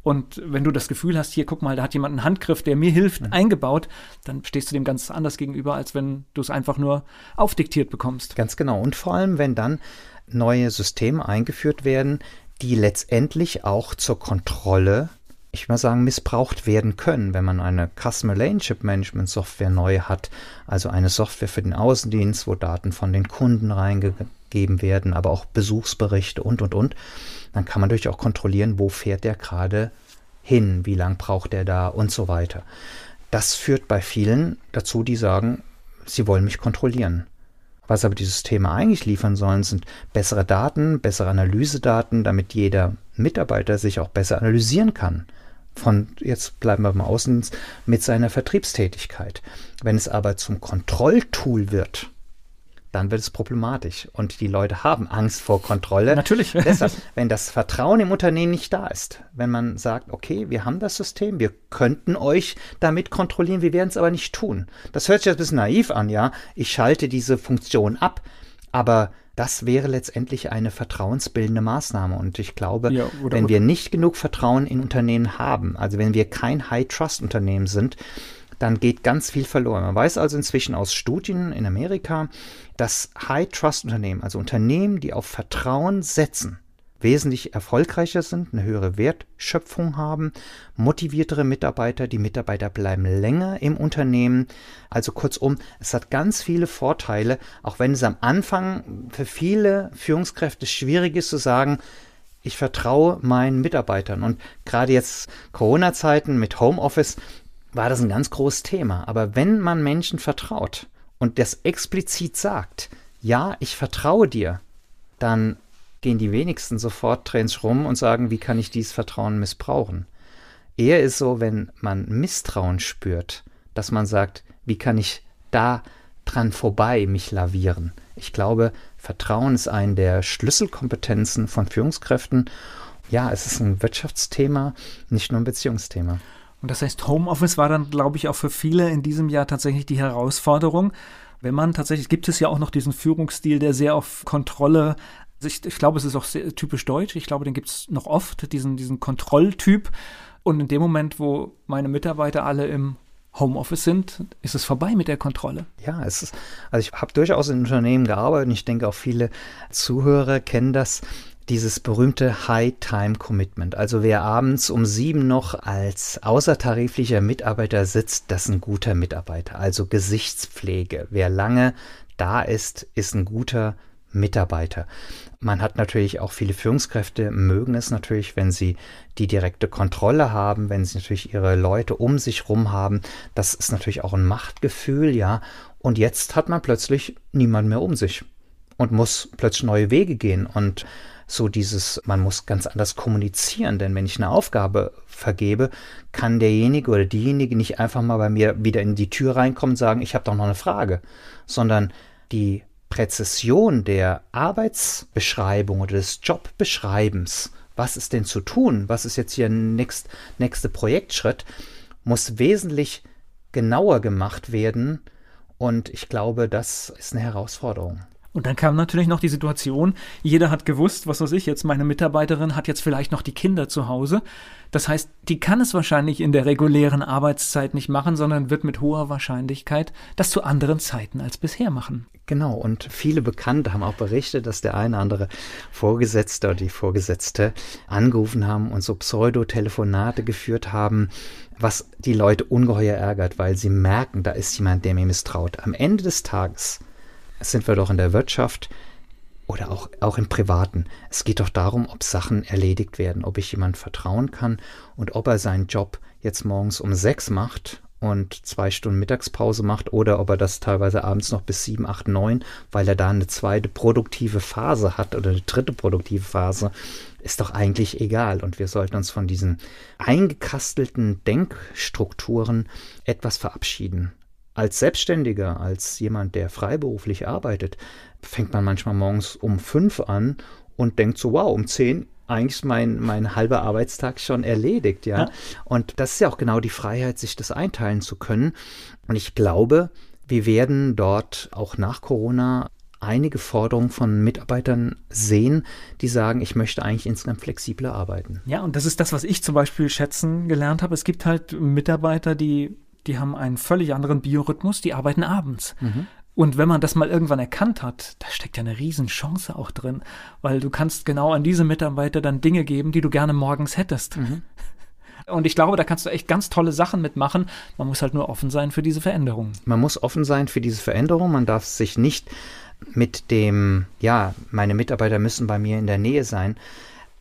S3: und wenn du das Gefühl hast, hier guck mal, da hat jemand einen Handgriff, der mir hilft, mhm. eingebaut, dann stehst du dem ganz anders gegenüber, als wenn du es einfach nur aufdiktiert bekommst.
S4: Ganz genau. Und vor allem, wenn dann neue Systeme eingeführt werden, die letztendlich auch zur Kontrolle, ich mal sagen, missbraucht werden können, wenn man eine Customer Relationship Management Software neu hat, also eine Software für den Außendienst, wo Daten von den Kunden reingegeben werden, aber auch Besuchsberichte und und und dann kann man natürlich auch kontrollieren, wo fährt der gerade hin, wie lang braucht er da und so weiter. Das führt bei vielen dazu, die sagen, sie wollen mich kontrollieren. Was aber die Systeme eigentlich liefern sollen, sind bessere Daten, bessere Analysedaten, damit jeder Mitarbeiter sich auch besser analysieren kann. Von, jetzt bleiben wir mal außen, mit seiner Vertriebstätigkeit. Wenn es aber zum Kontrolltool wird, dann wird es problematisch. Und die Leute haben Angst vor Kontrolle.
S3: Natürlich. <laughs>
S4: Deshalb, wenn das Vertrauen im Unternehmen nicht da ist, wenn man sagt, okay, wir haben das System, wir könnten euch damit kontrollieren, wir werden es aber nicht tun. Das hört sich ein bisschen naiv an, ja. Ich schalte diese Funktion ab, aber das wäre letztendlich eine vertrauensbildende Maßnahme. Und ich glaube, ja, oder, wenn wir nicht genug Vertrauen in Unternehmen haben, also wenn wir kein High-Trust-Unternehmen sind, dann geht ganz viel verloren. Man weiß also inzwischen aus Studien in Amerika, dass High-Trust-Unternehmen, also Unternehmen, die auf Vertrauen setzen, wesentlich erfolgreicher sind, eine höhere Wertschöpfung haben, motiviertere Mitarbeiter, die Mitarbeiter bleiben länger im Unternehmen. Also kurzum, es hat ganz viele Vorteile, auch wenn es am Anfang für viele Führungskräfte schwierig ist zu sagen, ich vertraue meinen Mitarbeitern. Und gerade jetzt Corona-Zeiten mit Homeoffice war das ein ganz großes Thema. Aber wenn man Menschen vertraut und das explizit sagt, ja, ich vertraue dir, dann gehen die wenigsten sofort Trends rum und sagen, wie kann ich dieses Vertrauen missbrauchen. Eher ist so, wenn man Misstrauen spürt, dass man sagt, wie kann ich da dran vorbei mich lavieren. Ich glaube, Vertrauen ist eine der Schlüsselkompetenzen von Führungskräften. Ja, es ist ein Wirtschaftsthema, nicht nur ein Beziehungsthema.
S3: Und das heißt, Homeoffice war dann, glaube ich, auch für viele in diesem Jahr tatsächlich die Herausforderung. Wenn man tatsächlich, gibt es ja auch noch diesen Führungsstil, der sehr auf Kontrolle ich, ich, glaube, es ist auch sehr typisch deutsch. Ich glaube, den gibt es noch oft, diesen, diesen Kontrolltyp. Und in dem Moment, wo meine Mitarbeiter alle im Homeoffice sind, ist es vorbei mit der Kontrolle.
S4: Ja, es ist, also ich habe durchaus in Unternehmen gearbeitet und ich denke auch viele Zuhörer kennen das dieses berühmte High-Time-Commitment. Also wer abends um sieben noch als außertariflicher Mitarbeiter sitzt, das ist ein guter Mitarbeiter. Also Gesichtspflege. Wer lange da ist, ist ein guter Mitarbeiter. Man hat natürlich auch viele Führungskräfte, mögen es natürlich, wenn sie die direkte Kontrolle haben, wenn sie natürlich ihre Leute um sich rum haben. Das ist natürlich auch ein Machtgefühl, ja. Und jetzt hat man plötzlich niemand mehr um sich und muss plötzlich neue Wege gehen und so dieses, man muss ganz anders kommunizieren, denn wenn ich eine Aufgabe vergebe, kann derjenige oder diejenige nicht einfach mal bei mir wieder in die Tür reinkommen und sagen, ich habe doch noch eine Frage, sondern die Präzision der Arbeitsbeschreibung oder des Jobbeschreibens, was ist denn zu tun, was ist jetzt hier nächst, nächste Projektschritt, muss wesentlich genauer gemacht werden Und ich glaube, das ist eine Herausforderung.
S3: Und dann kam natürlich noch die Situation, jeder hat gewusst, was weiß ich, jetzt meine Mitarbeiterin hat jetzt vielleicht noch die Kinder zu Hause. Das heißt, die kann es wahrscheinlich in der regulären Arbeitszeit nicht machen, sondern wird mit hoher Wahrscheinlichkeit das zu anderen Zeiten als bisher machen.
S4: Genau, und viele Bekannte haben auch berichtet, dass der eine oder andere Vorgesetzte oder die Vorgesetzte angerufen haben und so Pseudotelefonate geführt haben, was die Leute ungeheuer ärgert, weil sie merken, da ist jemand, der mir misstraut. Am Ende des Tages sind wir doch in der Wirtschaft oder auch, auch im Privaten. Es geht doch darum, ob Sachen erledigt werden, ob ich jemand vertrauen kann und ob er seinen Job jetzt morgens um sechs macht und zwei Stunden Mittagspause macht oder ob er das teilweise abends noch bis sieben, acht, neun, weil er da eine zweite produktive Phase hat oder eine dritte produktive Phase, ist doch eigentlich egal. Und wir sollten uns von diesen eingekastelten Denkstrukturen etwas verabschieden als Selbstständiger, als jemand, der freiberuflich arbeitet, fängt man manchmal morgens um fünf an und denkt so, wow, um zehn eigentlich ist mein, mein halber Arbeitstag schon erledigt, ja? ja. Und das ist ja auch genau die Freiheit, sich das einteilen zu können. Und ich glaube, wir werden dort auch nach Corona einige Forderungen von Mitarbeitern sehen, die sagen, ich möchte eigentlich insgesamt flexibler arbeiten.
S3: Ja, und das ist das, was ich zum Beispiel schätzen gelernt habe. Es gibt halt Mitarbeiter, die die haben einen völlig anderen Biorhythmus, die arbeiten abends. Mhm. Und wenn man das mal irgendwann erkannt hat, da steckt ja eine Riesenchance auch drin, weil du kannst genau an diese Mitarbeiter dann Dinge geben, die du gerne morgens hättest. Mhm. <laughs> Und ich glaube, da kannst du echt ganz tolle Sachen mitmachen. Man muss halt nur offen sein für diese Veränderung.
S4: Man muss offen sein für diese Veränderung. Man darf sich nicht mit dem, ja, meine Mitarbeiter müssen bei mir in der Nähe sein,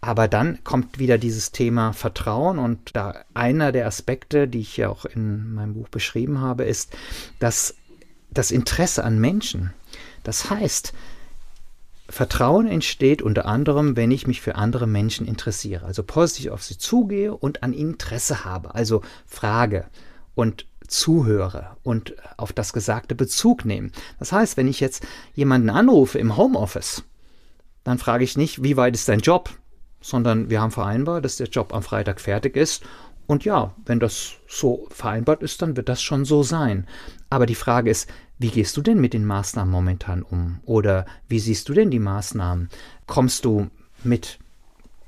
S4: aber dann kommt wieder dieses Thema Vertrauen und da einer der Aspekte, die ich ja auch in meinem Buch beschrieben habe, ist, dass das Interesse an Menschen. Das heißt, Vertrauen entsteht unter anderem, wenn ich mich für andere Menschen interessiere, also positiv auf sie zugehe und an ihnen Interesse habe, also frage und zuhöre und auf das Gesagte Bezug nehme. Das heißt, wenn ich jetzt jemanden anrufe im Homeoffice, dann frage ich nicht, wie weit ist dein Job? Sondern wir haben vereinbart, dass der Job am Freitag fertig ist. Und ja, wenn das so vereinbart ist, dann wird das schon so sein. Aber die Frage ist, wie gehst du denn mit den Maßnahmen momentan um? Oder wie siehst du denn die Maßnahmen? Kommst du mit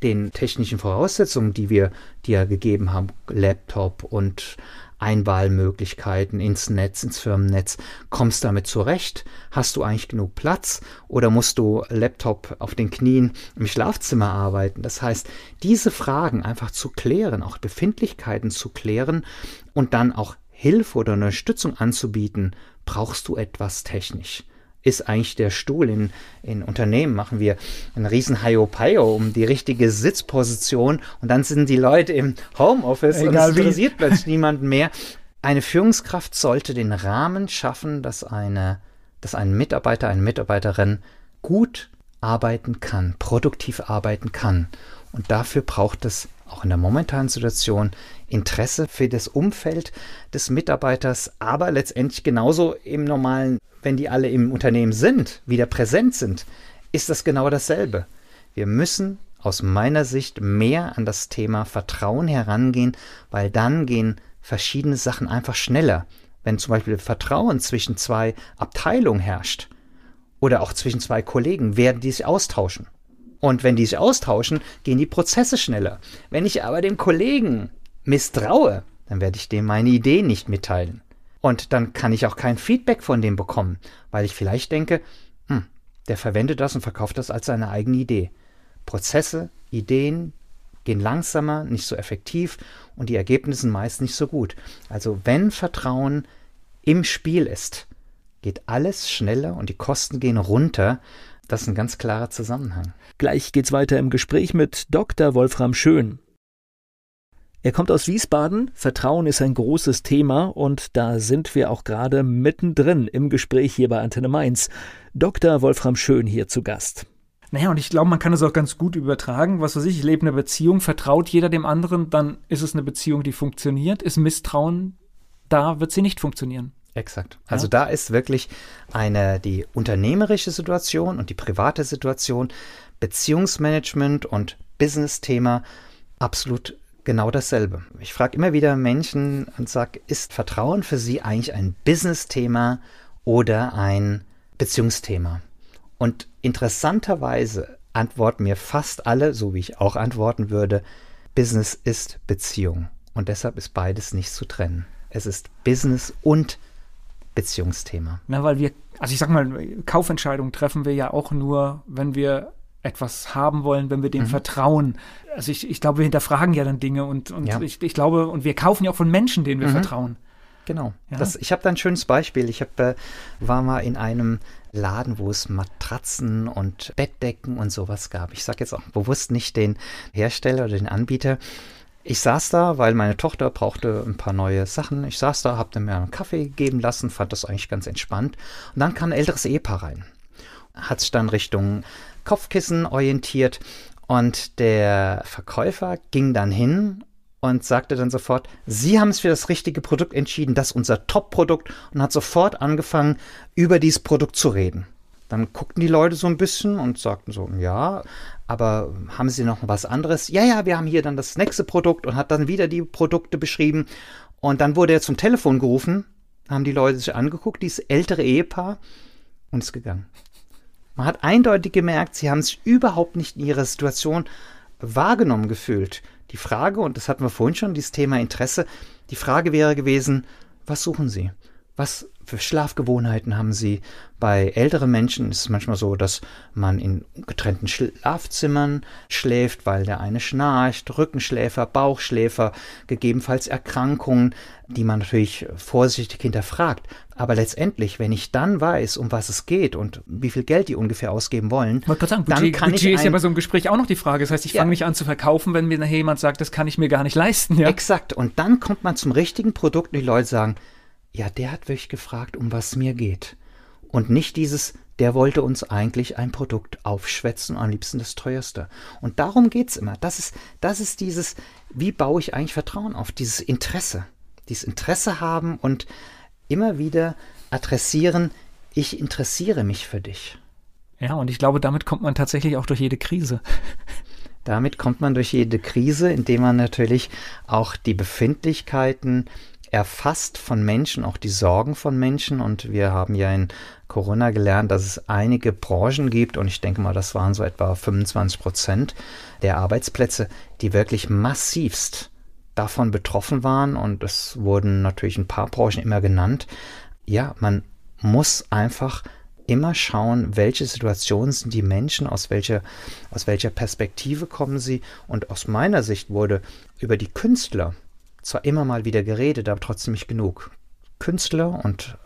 S4: den technischen Voraussetzungen, die wir dir gegeben haben, Laptop und Einwahlmöglichkeiten ins Netz, ins Firmennetz. Kommst damit zurecht? Hast du eigentlich genug Platz? Oder musst du Laptop auf den Knien im Schlafzimmer arbeiten? Das heißt, diese Fragen einfach zu klären, auch Befindlichkeiten zu klären und dann auch Hilfe oder Unterstützung anzubieten, brauchst du etwas technisch ist eigentlich der Stuhl. In, in Unternehmen machen wir einen riesen Haiopaio um die richtige Sitzposition und dann sind die Leute im Homeoffice Egal und es interessiert wie. plötzlich niemanden mehr. Eine Führungskraft sollte den Rahmen schaffen, dass, eine, dass ein Mitarbeiter, eine Mitarbeiterin gut arbeiten kann, produktiv arbeiten kann. Und dafür braucht es auch in der momentanen Situation Interesse für das Umfeld des Mitarbeiters, aber letztendlich genauso im normalen wenn die alle im Unternehmen sind, wieder präsent sind, ist das genau dasselbe. Wir müssen aus meiner Sicht mehr an das Thema Vertrauen herangehen, weil dann gehen verschiedene Sachen einfach schneller. Wenn zum Beispiel Vertrauen zwischen zwei Abteilungen herrscht oder auch zwischen zwei Kollegen, werden die sich austauschen. Und wenn die sich austauschen, gehen die Prozesse schneller. Wenn ich aber dem Kollegen misstraue, dann werde ich dem meine Idee nicht mitteilen. Und dann kann ich auch kein Feedback von dem bekommen, weil ich vielleicht denke, hm, der verwendet das und verkauft das als seine eigene Idee. Prozesse, Ideen gehen langsamer, nicht so effektiv und die Ergebnisse meist nicht so gut. Also wenn Vertrauen im Spiel ist, geht alles schneller und die Kosten gehen runter. Das ist ein ganz klarer Zusammenhang.
S5: Gleich geht's weiter im Gespräch mit Dr. Wolfram Schön. Er kommt aus Wiesbaden. Vertrauen ist ein großes Thema und da sind wir auch gerade mittendrin im Gespräch hier bei Antenne Mainz. Dr. Wolfram Schön hier zu Gast.
S3: Naja, und ich glaube, man kann es auch ganz gut übertragen. Was weiß ich, ich lebe in einer Beziehung, vertraut jeder dem anderen, dann ist es eine Beziehung, die funktioniert. Ist Misstrauen da, wird sie nicht funktionieren.
S4: Exakt. Also ja? da ist wirklich eine die unternehmerische Situation und die private Situation, Beziehungsmanagement und Business-Thema absolut genau dasselbe. Ich frage immer wieder Menschen und sage, ist Vertrauen für Sie eigentlich ein Business-Thema oder ein Beziehungsthema. Und interessanterweise antworten mir fast alle, so wie ich auch antworten würde, Business ist Beziehung. Und deshalb ist beides nicht zu trennen. Es ist Business und Beziehungsthema.
S3: Na, weil wir, also ich sag mal, Kaufentscheidungen treffen wir ja auch nur, wenn wir etwas haben wollen, wenn wir dem mhm. vertrauen. Also ich, ich glaube, wir hinterfragen ja dann Dinge und, und ja. ich, ich glaube, und wir kaufen ja auch von Menschen, denen wir mhm. vertrauen.
S4: Genau. Ja. Das, ich habe da ein schönes Beispiel. Ich hab, äh, war mal in einem Laden, wo es Matratzen und Bettdecken und sowas gab. Ich sage jetzt auch bewusst nicht den Hersteller oder den Anbieter. Ich saß da, weil meine Tochter brauchte ein paar neue Sachen. Ich saß da, habe mir einen Kaffee geben lassen, fand das eigentlich ganz entspannt. Und dann kam ein älteres Ehepaar rein. Hat sich dann Richtung Kopfkissen orientiert und der Verkäufer ging dann hin und sagte dann sofort, Sie haben es für das richtige Produkt entschieden, das ist unser Top-Produkt und hat sofort angefangen, über dieses Produkt zu reden. Dann guckten die Leute so ein bisschen und sagten so, ja, aber haben Sie noch was anderes? Ja, ja, wir haben hier dann das nächste Produkt und hat dann wieder die Produkte beschrieben. Und dann wurde er zum Telefon gerufen, haben die Leute sich angeguckt, dieses ältere Ehepaar, und ist gegangen. Man hat eindeutig gemerkt, sie haben es überhaupt nicht in ihrer Situation wahrgenommen gefühlt. Die Frage, und das hatten wir vorhin schon, dieses Thema Interesse, die Frage wäre gewesen, was suchen Sie? Was für Schlafgewohnheiten haben Sie? Bei älteren Menschen ist es manchmal so, dass man in getrennten Schlafzimmern schläft, weil der eine schnarcht, Rückenschläfer, Bauchschläfer, gegebenenfalls Erkrankungen, die man natürlich vorsichtig hinterfragt. Aber letztendlich, wenn ich dann weiß, um was es geht und wie viel Geld die ungefähr ausgeben wollen,
S3: sagen, dann Budget, kann Budget ich ist ja bei so einem Gespräch auch noch die Frage. Das heißt, ich ja. fange nicht an zu verkaufen, wenn mir nachher jemand sagt, das kann ich mir gar nicht leisten.
S4: Ja? Exakt. Und dann kommt man zum richtigen Produkt und die Leute sagen, ja, der hat wirklich gefragt, um was mir geht. Und nicht dieses, der wollte uns eigentlich ein Produkt aufschwätzen, am liebsten das teuerste. Und darum geht es immer. Das ist, das ist dieses, wie baue ich eigentlich Vertrauen auf? Dieses Interesse. Dieses Interesse haben und immer wieder adressieren, ich interessiere mich für dich.
S3: Ja, und ich glaube, damit kommt man tatsächlich auch durch jede Krise.
S4: Damit kommt man durch jede Krise, indem man natürlich auch die Befindlichkeiten erfasst von Menschen, auch die Sorgen von Menschen. Und wir haben ja in Corona gelernt, dass es einige Branchen gibt, und ich denke mal, das waren so etwa 25 Prozent der Arbeitsplätze, die wirklich massivst davon betroffen waren. Und es wurden natürlich ein paar Branchen immer genannt. Ja, man muss einfach immer schauen, welche Situationen sind die Menschen, aus welcher, aus welcher Perspektive kommen sie. Und aus meiner Sicht wurde über die Künstler zwar immer mal wieder geredet, aber trotzdem nicht genug. Künstler und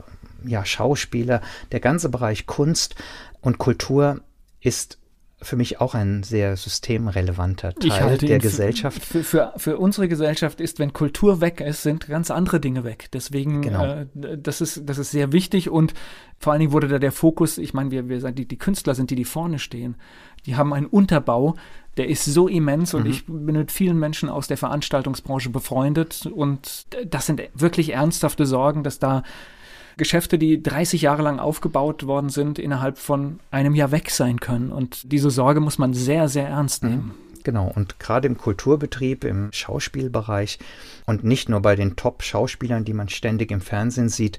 S4: ja, Schauspieler, der ganze Bereich Kunst und Kultur ist für mich auch ein sehr systemrelevanter Teil der Gesellschaft.
S3: Für, für, für, unsere Gesellschaft ist, wenn Kultur weg ist, sind ganz andere Dinge weg. Deswegen, genau. äh, das, ist, das ist sehr wichtig und vor allen Dingen wurde da der Fokus, ich meine, wir, wir die, die Künstler sind die, die vorne stehen. Die haben einen Unterbau, der ist so immens und mhm. ich bin mit vielen Menschen aus der Veranstaltungsbranche befreundet und das sind wirklich ernsthafte Sorgen, dass da Geschäfte, die 30 Jahre lang aufgebaut worden sind, innerhalb von einem Jahr weg sein können. Und diese Sorge muss man sehr, sehr ernst mhm. nehmen.
S4: Genau, und gerade im Kulturbetrieb, im Schauspielbereich und nicht nur bei den Top-Schauspielern, die man ständig im Fernsehen sieht,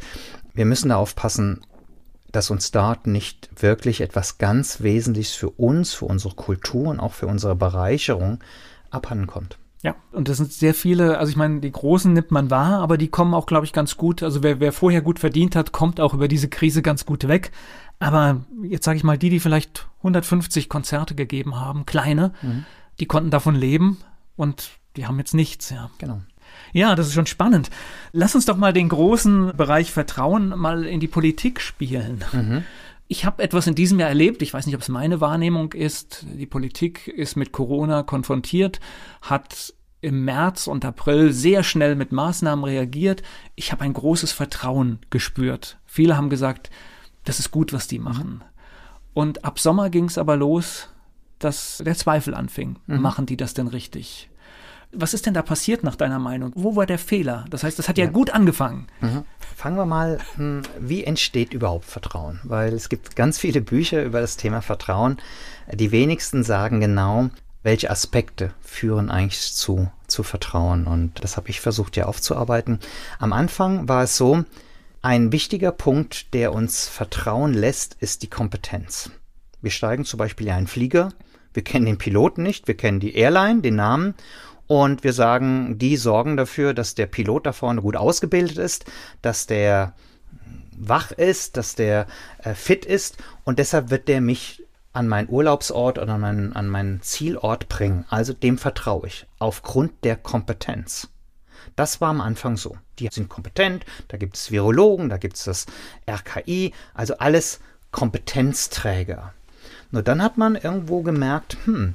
S4: wir müssen da aufpassen, dass uns dort nicht wirklich etwas ganz Wesentliches für uns, für unsere Kultur und auch für unsere Bereicherung abhanden kommt.
S3: Ja, und das sind sehr viele, also ich meine, die Großen nimmt man wahr, aber die kommen auch, glaube ich, ganz gut. Also wer, wer vorher gut verdient hat, kommt auch über diese Krise ganz gut weg. Aber jetzt sage ich mal, die, die vielleicht 150 Konzerte gegeben haben, kleine, mhm. die konnten davon leben und die haben jetzt nichts, ja.
S4: Genau.
S3: Ja, das ist schon spannend. Lass uns doch mal den großen Bereich Vertrauen mal in die Politik spielen. Mhm. Ich habe etwas in diesem Jahr erlebt, ich weiß nicht, ob es meine Wahrnehmung ist. Die Politik ist mit Corona konfrontiert, hat im März und April sehr schnell mit Maßnahmen reagiert. Ich habe ein großes Vertrauen gespürt. Viele haben gesagt, das ist gut, was die mhm. machen. Und ab Sommer ging es aber los, dass der Zweifel anfing. Mhm. Machen die das denn richtig? Was ist denn da passiert nach deiner Meinung? Wo war der Fehler? Das heißt, das hat ja, ja gut angefangen.
S4: Mhm. Fangen wir mal, hm, wie entsteht überhaupt Vertrauen? Weil es gibt ganz viele Bücher über das Thema Vertrauen. Die wenigsten sagen genau, welche Aspekte führen eigentlich zu, zu Vertrauen. Und das habe ich versucht ja aufzuarbeiten. Am Anfang war es so, Ein wichtiger Punkt, der uns vertrauen lässt, ist die Kompetenz. Wir steigen zum Beispiel in einen Flieger, wir kennen den Piloten nicht, wir kennen die Airline, den Namen und wir sagen, die sorgen dafür, dass der Pilot da vorne gut ausgebildet ist, dass der wach ist, dass der äh, fit ist und deshalb wird der mich an meinen Urlaubsort oder an meinen, an meinen Zielort bringen. Also dem vertraue ich aufgrund der Kompetenz. Das war am Anfang so. Die sind kompetent, da gibt es Virologen, da gibt es das RKI, also alles Kompetenzträger. Nur dann hat man irgendwo gemerkt, hm,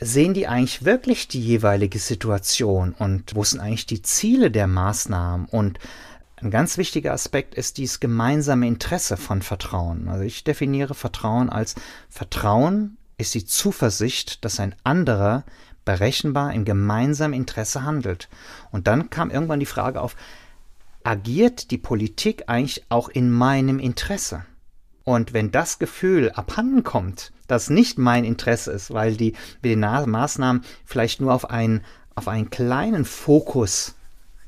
S4: sehen die eigentlich wirklich die jeweilige Situation und wo sind eigentlich die Ziele der Maßnahmen und ein ganz wichtiger Aspekt ist dieses gemeinsame Interesse von Vertrauen. Also ich definiere Vertrauen als Vertrauen ist die Zuversicht, dass ein anderer berechenbar im gemeinsamen Interesse handelt. Und dann kam irgendwann die Frage auf, agiert die Politik eigentlich auch in meinem Interesse? Und wenn das Gefühl abhanden kommt, dass nicht mein Interesse ist, weil die, die Maßnahmen vielleicht nur auf einen, auf einen kleinen Fokus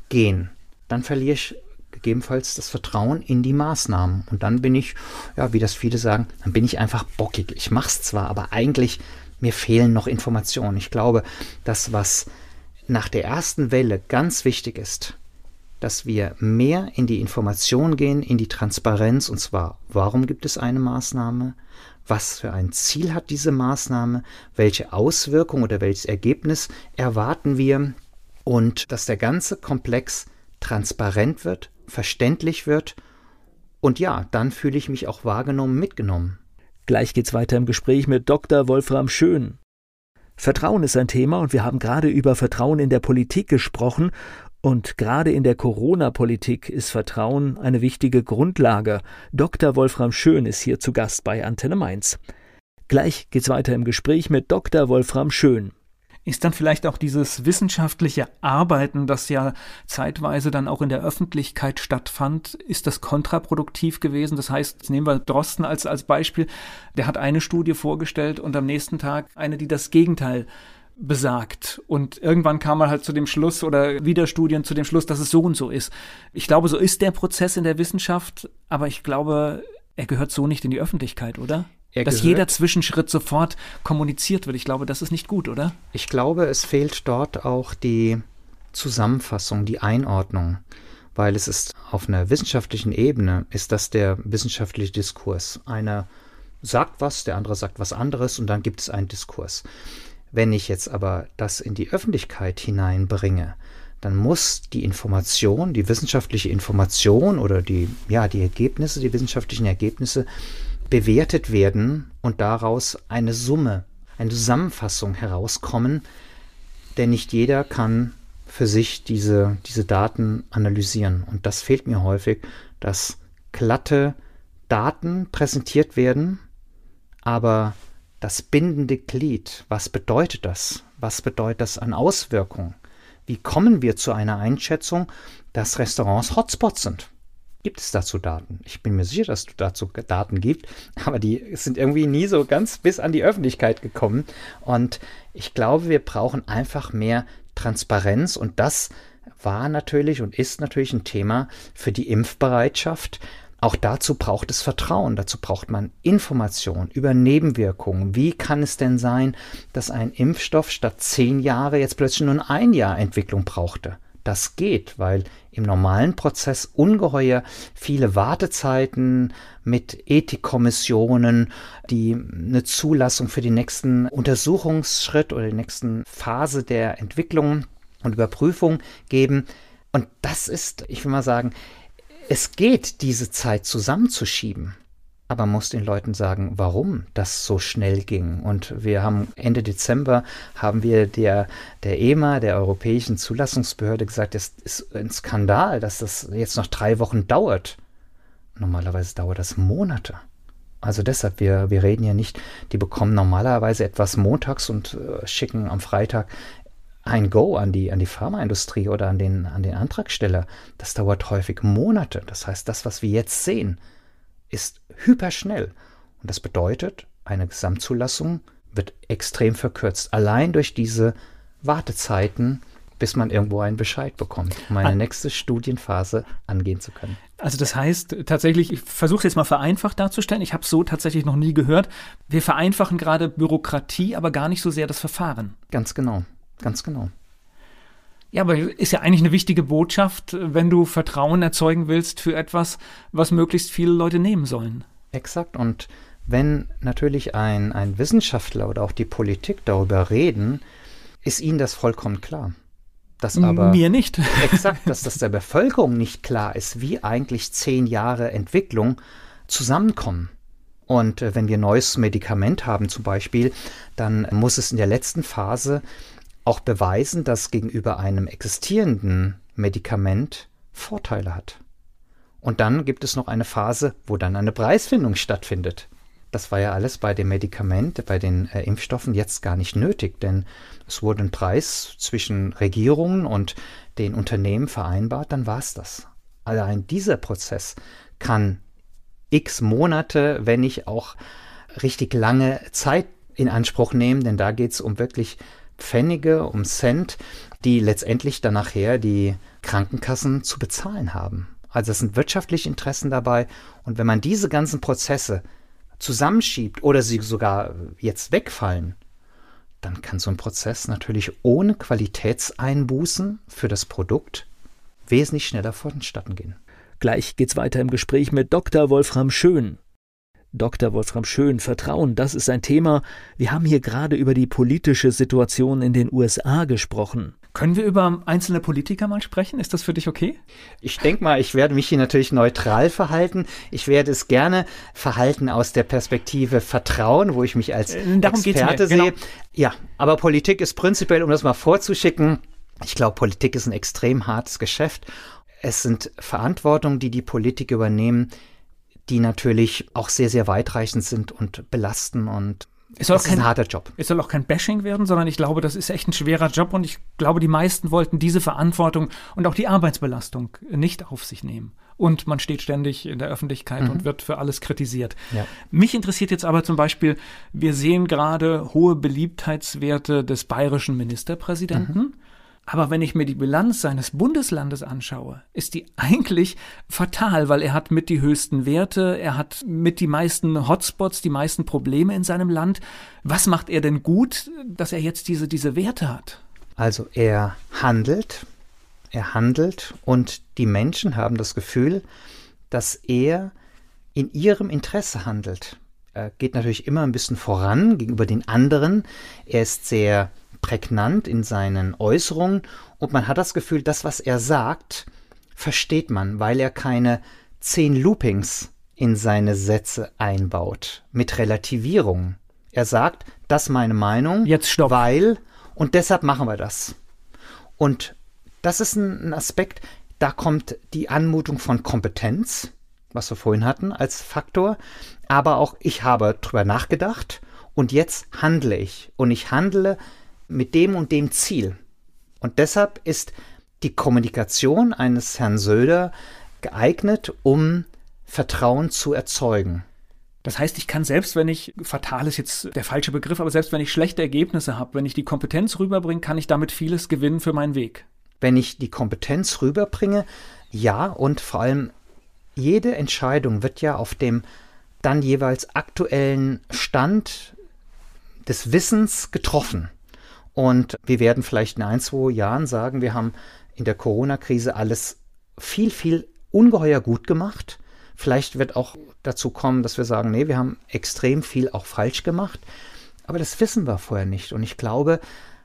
S4: gehen, dann verliere ich gegebenenfalls das Vertrauen in die Maßnahmen. Und dann bin ich, ja, wie das viele sagen, dann bin ich einfach bockig. Ich mache es zwar, aber eigentlich mir fehlen noch Informationen. Ich glaube, das, was nach der ersten Welle ganz wichtig ist, dass wir mehr in die Information gehen, in die Transparenz, und zwar, warum gibt es eine Maßnahme? Was für ein Ziel hat diese Maßnahme? Welche Auswirkung oder welches Ergebnis erwarten wir? Und dass der ganze Komplex transparent wird, verständlich wird. Und ja, dann fühle ich mich auch wahrgenommen, mitgenommen.
S5: Gleich geht's weiter im Gespräch mit Dr. Wolfram Schön. Vertrauen ist ein Thema und wir haben gerade über Vertrauen in der Politik gesprochen und gerade in der Corona-Politik ist Vertrauen eine wichtige Grundlage. Dr. Wolfram Schön ist hier zu Gast bei Antenne Mainz. Gleich geht's weiter im Gespräch mit Dr. Wolfram Schön
S3: ist dann vielleicht auch dieses wissenschaftliche Arbeiten, das ja zeitweise dann auch in der Öffentlichkeit stattfand, ist das kontraproduktiv gewesen? Das heißt, nehmen wir Drosten als, als Beispiel, der hat eine Studie vorgestellt und am nächsten Tag eine, die das Gegenteil besagt. Und irgendwann kam man halt zu dem Schluss oder wieder Studien zu dem Schluss, dass es so und so ist. Ich glaube, so ist der Prozess in der Wissenschaft, aber ich glaube, er gehört so nicht in die Öffentlichkeit, oder? Er dass jeder Zwischenschritt sofort kommuniziert wird. Ich glaube, das ist nicht gut, oder?
S4: Ich glaube, es fehlt dort auch die Zusammenfassung, die Einordnung, weil es ist auf einer wissenschaftlichen Ebene, ist das der wissenschaftliche Diskurs. Einer sagt was, der andere sagt was anderes und dann gibt es einen Diskurs. Wenn ich jetzt aber das in die Öffentlichkeit hineinbringe, dann muss die Information, die wissenschaftliche Information oder die, ja, die Ergebnisse, die wissenschaftlichen Ergebnisse bewertet werden und daraus eine Summe, eine Zusammenfassung herauskommen, denn nicht jeder kann für sich diese, diese Daten analysieren. Und das fehlt mir häufig, dass glatte Daten präsentiert werden, aber das bindende Glied, was bedeutet das? Was bedeutet das an Auswirkungen? Wie kommen wir zu einer Einschätzung, dass Restaurants Hotspots sind? Gibt es dazu Daten? Ich bin mir sicher, dass es dazu Daten gibt, <laughs> aber die sind irgendwie nie so ganz bis an die Öffentlichkeit gekommen. Und ich glaube, wir brauchen einfach mehr Transparenz und das war natürlich und ist natürlich ein Thema für die Impfbereitschaft. Auch dazu braucht es Vertrauen, dazu braucht man Information über Nebenwirkungen. Wie kann es denn sein, dass ein Impfstoff statt zehn Jahre jetzt plötzlich nur ein Jahr Entwicklung brauchte? Das geht, weil im normalen Prozess ungeheuer viele Wartezeiten mit Ethikkommissionen, die eine Zulassung für den nächsten Untersuchungsschritt oder die nächsten Phase der Entwicklung und Überprüfung geben. Und das ist, ich will mal sagen, es geht, diese Zeit zusammenzuschieben aber muss den Leuten sagen, warum das so schnell ging. Und wir haben Ende Dezember haben wir der, der EMA, der Europäischen Zulassungsbehörde, gesagt, es ist ein Skandal, dass das jetzt noch drei Wochen dauert. Normalerweise dauert das Monate. Also deshalb, wir, wir reden ja nicht, die bekommen normalerweise etwas montags und äh, schicken am Freitag ein Go an die, an die Pharmaindustrie oder an den, an den Antragsteller. Das dauert häufig Monate. Das heißt, das, was wir jetzt sehen, ist hyperschnell. Und das bedeutet, eine Gesamtzulassung wird extrem verkürzt. Allein durch diese Wartezeiten, bis man irgendwo einen Bescheid bekommt, um eine nächste Studienphase angehen zu können.
S3: Also das heißt tatsächlich, ich versuche es jetzt mal vereinfacht darzustellen, ich habe es so tatsächlich noch nie gehört, wir vereinfachen gerade Bürokratie, aber gar nicht so sehr das Verfahren.
S4: Ganz genau, ganz genau.
S3: Ja, aber ist ja eigentlich eine wichtige Botschaft, wenn du Vertrauen erzeugen willst für etwas, was möglichst viele Leute nehmen sollen.
S4: Exakt. Und wenn natürlich ein, ein Wissenschaftler oder auch die Politik darüber reden, ist ihnen das vollkommen klar.
S3: Dass aber Mir nicht. <laughs>
S4: exakt, <laughs> dass das der Bevölkerung nicht klar ist, wie eigentlich zehn Jahre Entwicklung zusammenkommen. Und äh, wenn wir ein neues Medikament haben zum Beispiel, dann muss es in der letzten Phase auch beweisen, dass gegenüber einem existierenden Medikament Vorteile hat. Und dann gibt es noch eine Phase, wo dann eine Preisfindung stattfindet. Das war ja alles bei dem Medikament, bei den äh, Impfstoffen jetzt gar nicht nötig, denn es wurde ein Preis zwischen Regierungen und den Unternehmen vereinbart, dann war es das. Allein dieser Prozess kann x Monate, wenn nicht auch richtig lange Zeit in Anspruch nehmen, denn da geht es um wirklich Pfennige, um Cent, die letztendlich dann nachher die Krankenkassen zu bezahlen haben. Also es sind wirtschaftliche Interessen dabei und wenn man diese ganzen Prozesse zusammenschiebt oder sie sogar jetzt wegfallen, dann kann so ein Prozess natürlich ohne Qualitätseinbußen für das Produkt wesentlich schneller vonstatten gehen.
S5: Gleich geht's weiter im Gespräch mit Dr. Wolfram Schön. Dr. Wolfram Schön, Vertrauen, das ist ein Thema. Wir haben hier gerade über die politische Situation in den USA gesprochen.
S3: Können wir über einzelne Politiker mal sprechen? Ist das für dich okay?
S4: Ich denke mal, ich werde mich hier natürlich neutral verhalten. Ich werde es gerne verhalten aus der Perspektive Vertrauen, wo ich mich als äh, Darum Experte genau. sehe. Ja, aber Politik ist prinzipiell, um das mal vorzuschicken, ich glaube, Politik ist ein extrem hartes Geschäft. Es sind Verantwortungen, die die Politik übernehmen, die natürlich auch sehr, sehr weitreichend sind und belasten und
S3: es soll das kein, ist ein harter Job. Es soll auch kein Bashing werden, sondern ich glaube, das ist echt ein schwerer Job und ich glaube, die meisten wollten diese Verantwortung und auch die Arbeitsbelastung nicht auf sich nehmen. Und man steht ständig in der Öffentlichkeit mhm. und wird für alles kritisiert. Ja. Mich interessiert jetzt aber zum Beispiel, wir sehen gerade hohe Beliebtheitswerte des bayerischen Ministerpräsidenten. Mhm. Aber wenn ich mir die Bilanz seines Bundeslandes anschaue, ist die eigentlich fatal, weil er hat mit die höchsten Werte, er hat mit die meisten Hotspots, die meisten Probleme in seinem Land. Was macht er denn gut, dass er jetzt diese, diese Werte hat?
S4: Also er handelt, er handelt und die Menschen haben das Gefühl, dass er in ihrem Interesse handelt. Er geht natürlich immer ein bisschen voran gegenüber den anderen. Er ist sehr prägnant in seinen Äußerungen und man hat das Gefühl, das, was er sagt, versteht man, weil er keine zehn Loopings in seine Sätze einbaut mit Relativierung. Er sagt, das ist meine Meinung,
S3: jetzt stopp.
S4: weil und deshalb machen wir das. Und das ist ein Aspekt, da kommt die Anmutung von Kompetenz, was wir vorhin hatten als Faktor, aber auch ich habe drüber nachgedacht und jetzt handle ich und ich handle mit dem und dem Ziel. Und deshalb ist die Kommunikation eines Herrn Söder geeignet, um Vertrauen zu erzeugen.
S3: Das heißt, ich kann selbst, wenn ich, fatal ist jetzt der falsche Begriff, aber selbst wenn ich schlechte Ergebnisse habe, wenn ich die Kompetenz rüberbringe, kann ich damit vieles gewinnen für meinen Weg.
S4: Wenn ich die Kompetenz rüberbringe, ja, und vor allem jede Entscheidung wird ja auf dem dann jeweils aktuellen Stand des Wissens getroffen. Und wir werden vielleicht in ein, zwei Jahren sagen, wir haben in der Corona-Krise alles viel, viel ungeheuer gut gemacht. Vielleicht wird auch dazu kommen, dass wir sagen, nee, wir haben extrem viel auch falsch gemacht. Aber das wissen wir vorher nicht. Und ich glaube,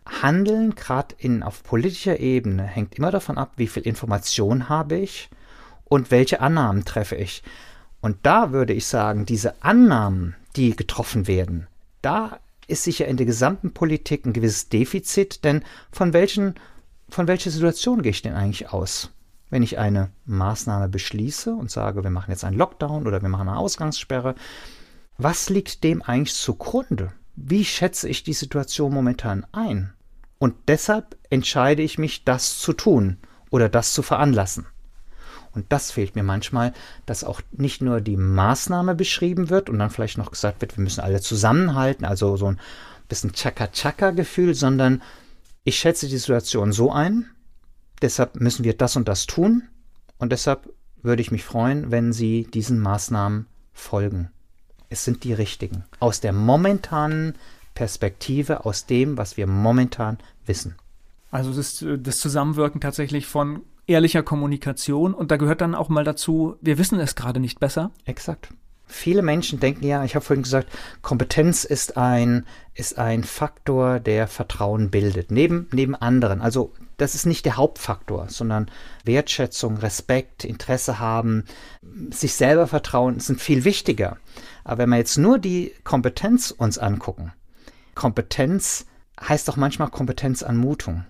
S4: Handeln, gerade auf politischer Ebene, hängt immer davon ab, wie viel Information habe ich und welche Annahmen treffe ich. Und da würde ich sagen, diese Annahmen, die getroffen werden, da ist sicher in der gesamten Politik ein gewisses Defizit, denn von welchen, von welcher Situation gehe ich denn eigentlich aus? Wenn ich eine Maßnahme beschließe und sage, wir machen jetzt einen Lockdown oder wir machen eine Ausgangssperre, was liegt dem eigentlich zugrunde? Wie schätze ich die Situation momentan ein? Und deshalb entscheide ich mich, das zu tun oder das zu veranlassen. Und das fehlt mir manchmal, dass auch nicht nur die Maßnahme beschrieben wird und dann vielleicht noch gesagt wird, wir müssen alle zusammenhalten, also so ein bisschen Chaka-Chaka-Gefühl, sondern ich schätze die Situation so ein, deshalb müssen wir das und das tun und deshalb würde ich mich freuen, wenn Sie diesen Maßnahmen folgen. Es sind die richtigen. Aus der momentanen Perspektive, aus dem, was wir momentan wissen.
S3: Also äh, das Zusammenwirken tatsächlich von ehrlicher Kommunikation und da gehört dann auch mal dazu, wir wissen es gerade nicht besser.
S4: Exakt. Viele Menschen denken ja, ich habe vorhin gesagt, Kompetenz ist ein, ist ein Faktor, der Vertrauen bildet, neben, neben anderen. Also das ist nicht der Hauptfaktor, sondern Wertschätzung, Respekt, Interesse haben, sich selber vertrauen sind viel wichtiger. Aber wenn wir jetzt nur die Kompetenz uns angucken, Kompetenz heißt auch manchmal Kompetenzanmutung.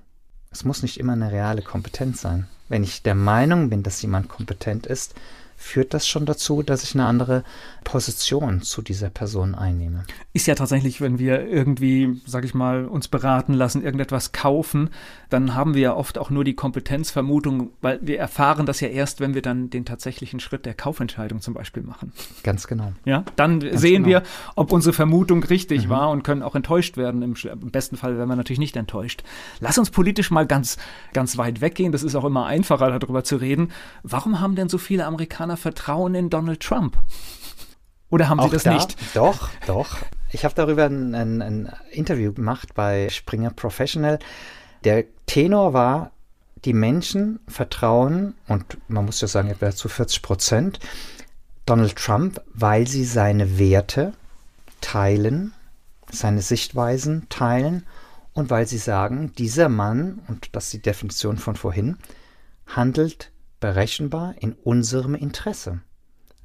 S4: Es muss nicht immer eine reale Kompetenz sein. Wenn ich der Meinung bin, dass jemand kompetent ist, führt das schon dazu, dass ich eine andere Position zu dieser Person einnehme.
S3: Ist ja tatsächlich, wenn wir irgendwie, sag ich mal, uns beraten lassen, irgendetwas kaufen, dann haben wir ja oft auch nur die Kompetenzvermutung, weil wir erfahren das ja erst, wenn wir dann den tatsächlichen Schritt der Kaufentscheidung zum Beispiel machen.
S4: Ganz genau.
S3: Ja, dann Ganz sehen genau. wir, ob unsere Vermutung richtig mhm. war und können auch enttäuscht werden. Im, Im, besten Fall werden wir natürlich nicht enttäuscht. Lass uns politisch mal ganz, ganz weit weggehen. Das ist auch immer einfacher, darüber zu reden. Warum haben denn so viele Amerikaner Vertrauen in Donald Trump? <laughs> Oder haben Sie Auch das
S4: da,
S3: nicht?
S4: Doch, doch. Ich habe darüber ein, ein, ein Interview gemacht bei Springer Professional. Der Tenor war, die Menschen vertrauen, und man muss ja sagen, etwa zu 40 Prozent, Donald Trump, weil sie seine Werte teilen, seine Sichtweisen teilen und weil sie sagen, dieser Mann, und das ist die Definition von vorhin, handelt berechenbar in unserem Interesse.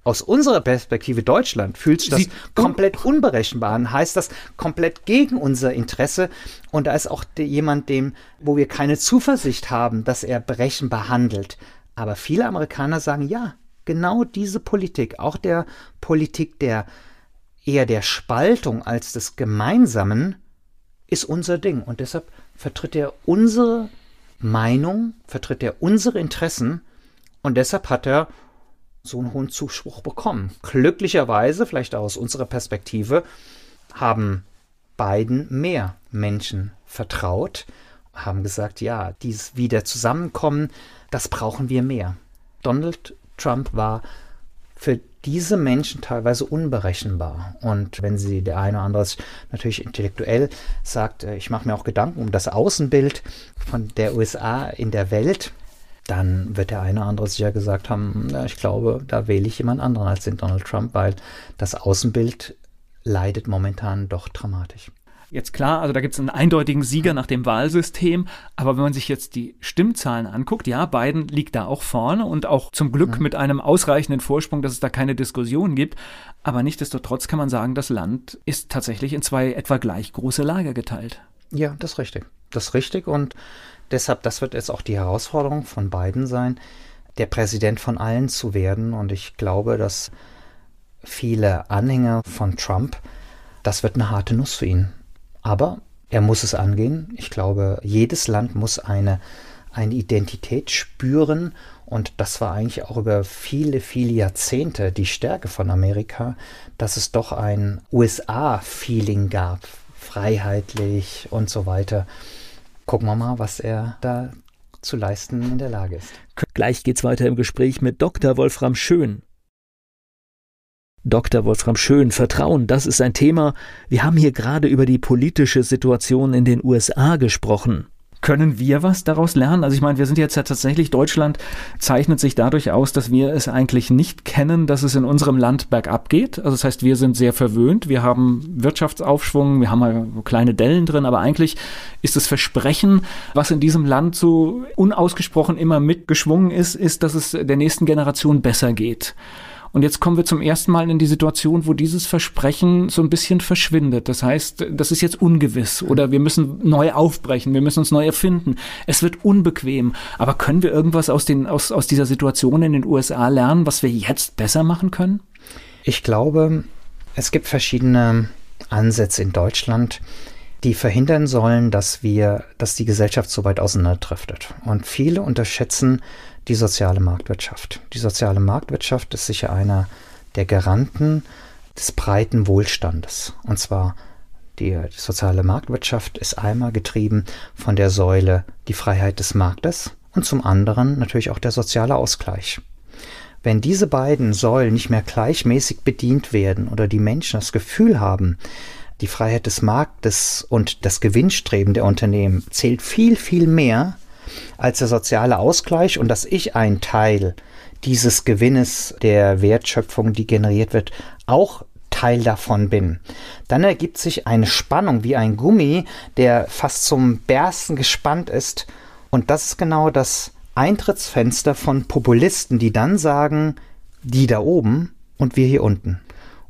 S4: Aus unserer Perspektive Deutschland fühlt sich das Sie, komplett unberechenbar an, heißt das komplett gegen unser Interesse. Und da ist auch jemand, dem, wo wir keine Zuversicht haben, dass er berechenbar handelt. Aber viele Amerikaner sagen, ja, genau diese Politik, auch der Politik der eher der Spaltung als des Gemeinsamen, ist unser Ding. Und deshalb vertritt er unsere Meinung, vertritt er unsere Interessen und deshalb hat er so einen hohen Zuspruch bekommen. Glücklicherweise, vielleicht aus unserer Perspektive, haben beiden mehr Menschen vertraut, haben gesagt, ja, dieses Wiederzusammenkommen, das brauchen wir mehr. Donald Trump war für diese Menschen teilweise unberechenbar. Und wenn sie der eine oder andere natürlich intellektuell sagt, äh, ich mache mir auch Gedanken um das Außenbild von der USA in der Welt, dann wird der eine oder andere sicher gesagt haben, ja, ich glaube, da wähle ich jemand anderen als den Donald Trump, weil das Außenbild leidet momentan doch dramatisch.
S3: Jetzt klar, also da gibt es einen eindeutigen Sieger nach dem Wahlsystem, aber wenn man sich jetzt die Stimmzahlen anguckt, ja, Biden liegt da auch vorne und auch zum Glück mhm. mit einem ausreichenden Vorsprung, dass es da keine Diskussion gibt. Aber nichtsdestotrotz kann man sagen, das Land ist tatsächlich in zwei etwa gleich große Lager geteilt.
S4: Ja, das ist richtig. Das ist richtig und Deshalb, das wird jetzt auch die Herausforderung von beiden sein, der Präsident von allen zu werden. Und ich glaube, dass viele Anhänger von Trump, das wird eine harte Nuss für ihn. Aber er muss es angehen. Ich glaube, jedes Land muss eine, eine Identität spüren. Und das war eigentlich auch über viele, viele Jahrzehnte die Stärke von Amerika, dass es doch ein USA-Feeling gab, freiheitlich und so weiter gucken wir mal, was er da zu leisten in der Lage ist.
S5: Gleich geht's weiter im Gespräch mit Dr. Wolfram Schön. Dr. Wolfram Schön, Vertrauen, das ist ein Thema. Wir haben hier gerade über die politische Situation in den USA gesprochen.
S3: Können wir was daraus lernen? Also ich meine, wir sind jetzt ja tatsächlich, Deutschland zeichnet sich dadurch aus, dass wir es eigentlich nicht kennen, dass es in unserem Land bergab geht. Also das heißt, wir sind sehr verwöhnt, wir haben Wirtschaftsaufschwung, wir haben mal kleine Dellen drin, aber eigentlich ist das Versprechen, was in diesem Land so unausgesprochen immer mitgeschwungen ist, ist, dass es der nächsten Generation besser geht. Und jetzt kommen wir zum ersten Mal in die Situation, wo dieses Versprechen so ein bisschen verschwindet. Das heißt, das ist jetzt ungewiss oder wir müssen neu aufbrechen, wir müssen uns neu erfinden. Es wird unbequem. Aber können wir irgendwas aus, den, aus, aus dieser Situation in den USA lernen, was wir jetzt besser machen können?
S4: Ich glaube, es gibt verschiedene Ansätze in Deutschland, die verhindern sollen, dass wir, dass die Gesellschaft so weit auseinanderdriftet. Und viele unterschätzen die soziale Marktwirtschaft. Die soziale Marktwirtschaft ist sicher einer der Garanten des breiten Wohlstandes. Und zwar Die, soziale Marktwirtschaft ist einmal getrieben von der Säule die Freiheit des Marktes und zum anderen natürlich auch der soziale Ausgleich. Wenn diese beiden Säulen nicht mehr gleichmäßig bedient werden oder die Menschen das Gefühl haben, die Freiheit des Marktes und das Gewinnstreben der Unternehmen zählt viel, viel mehr als der soziale Ausgleich und dass ich ein Teil dieses Gewinnes der Wertschöpfung, die generiert wird, auch Teil davon bin. Dann ergibt sich eine Spannung wie ein Gummi, der fast zum Bersten gespannt ist. Und das ist genau das Eintrittsfenster von Populisten, die dann sagen, die da oben und wir hier unten.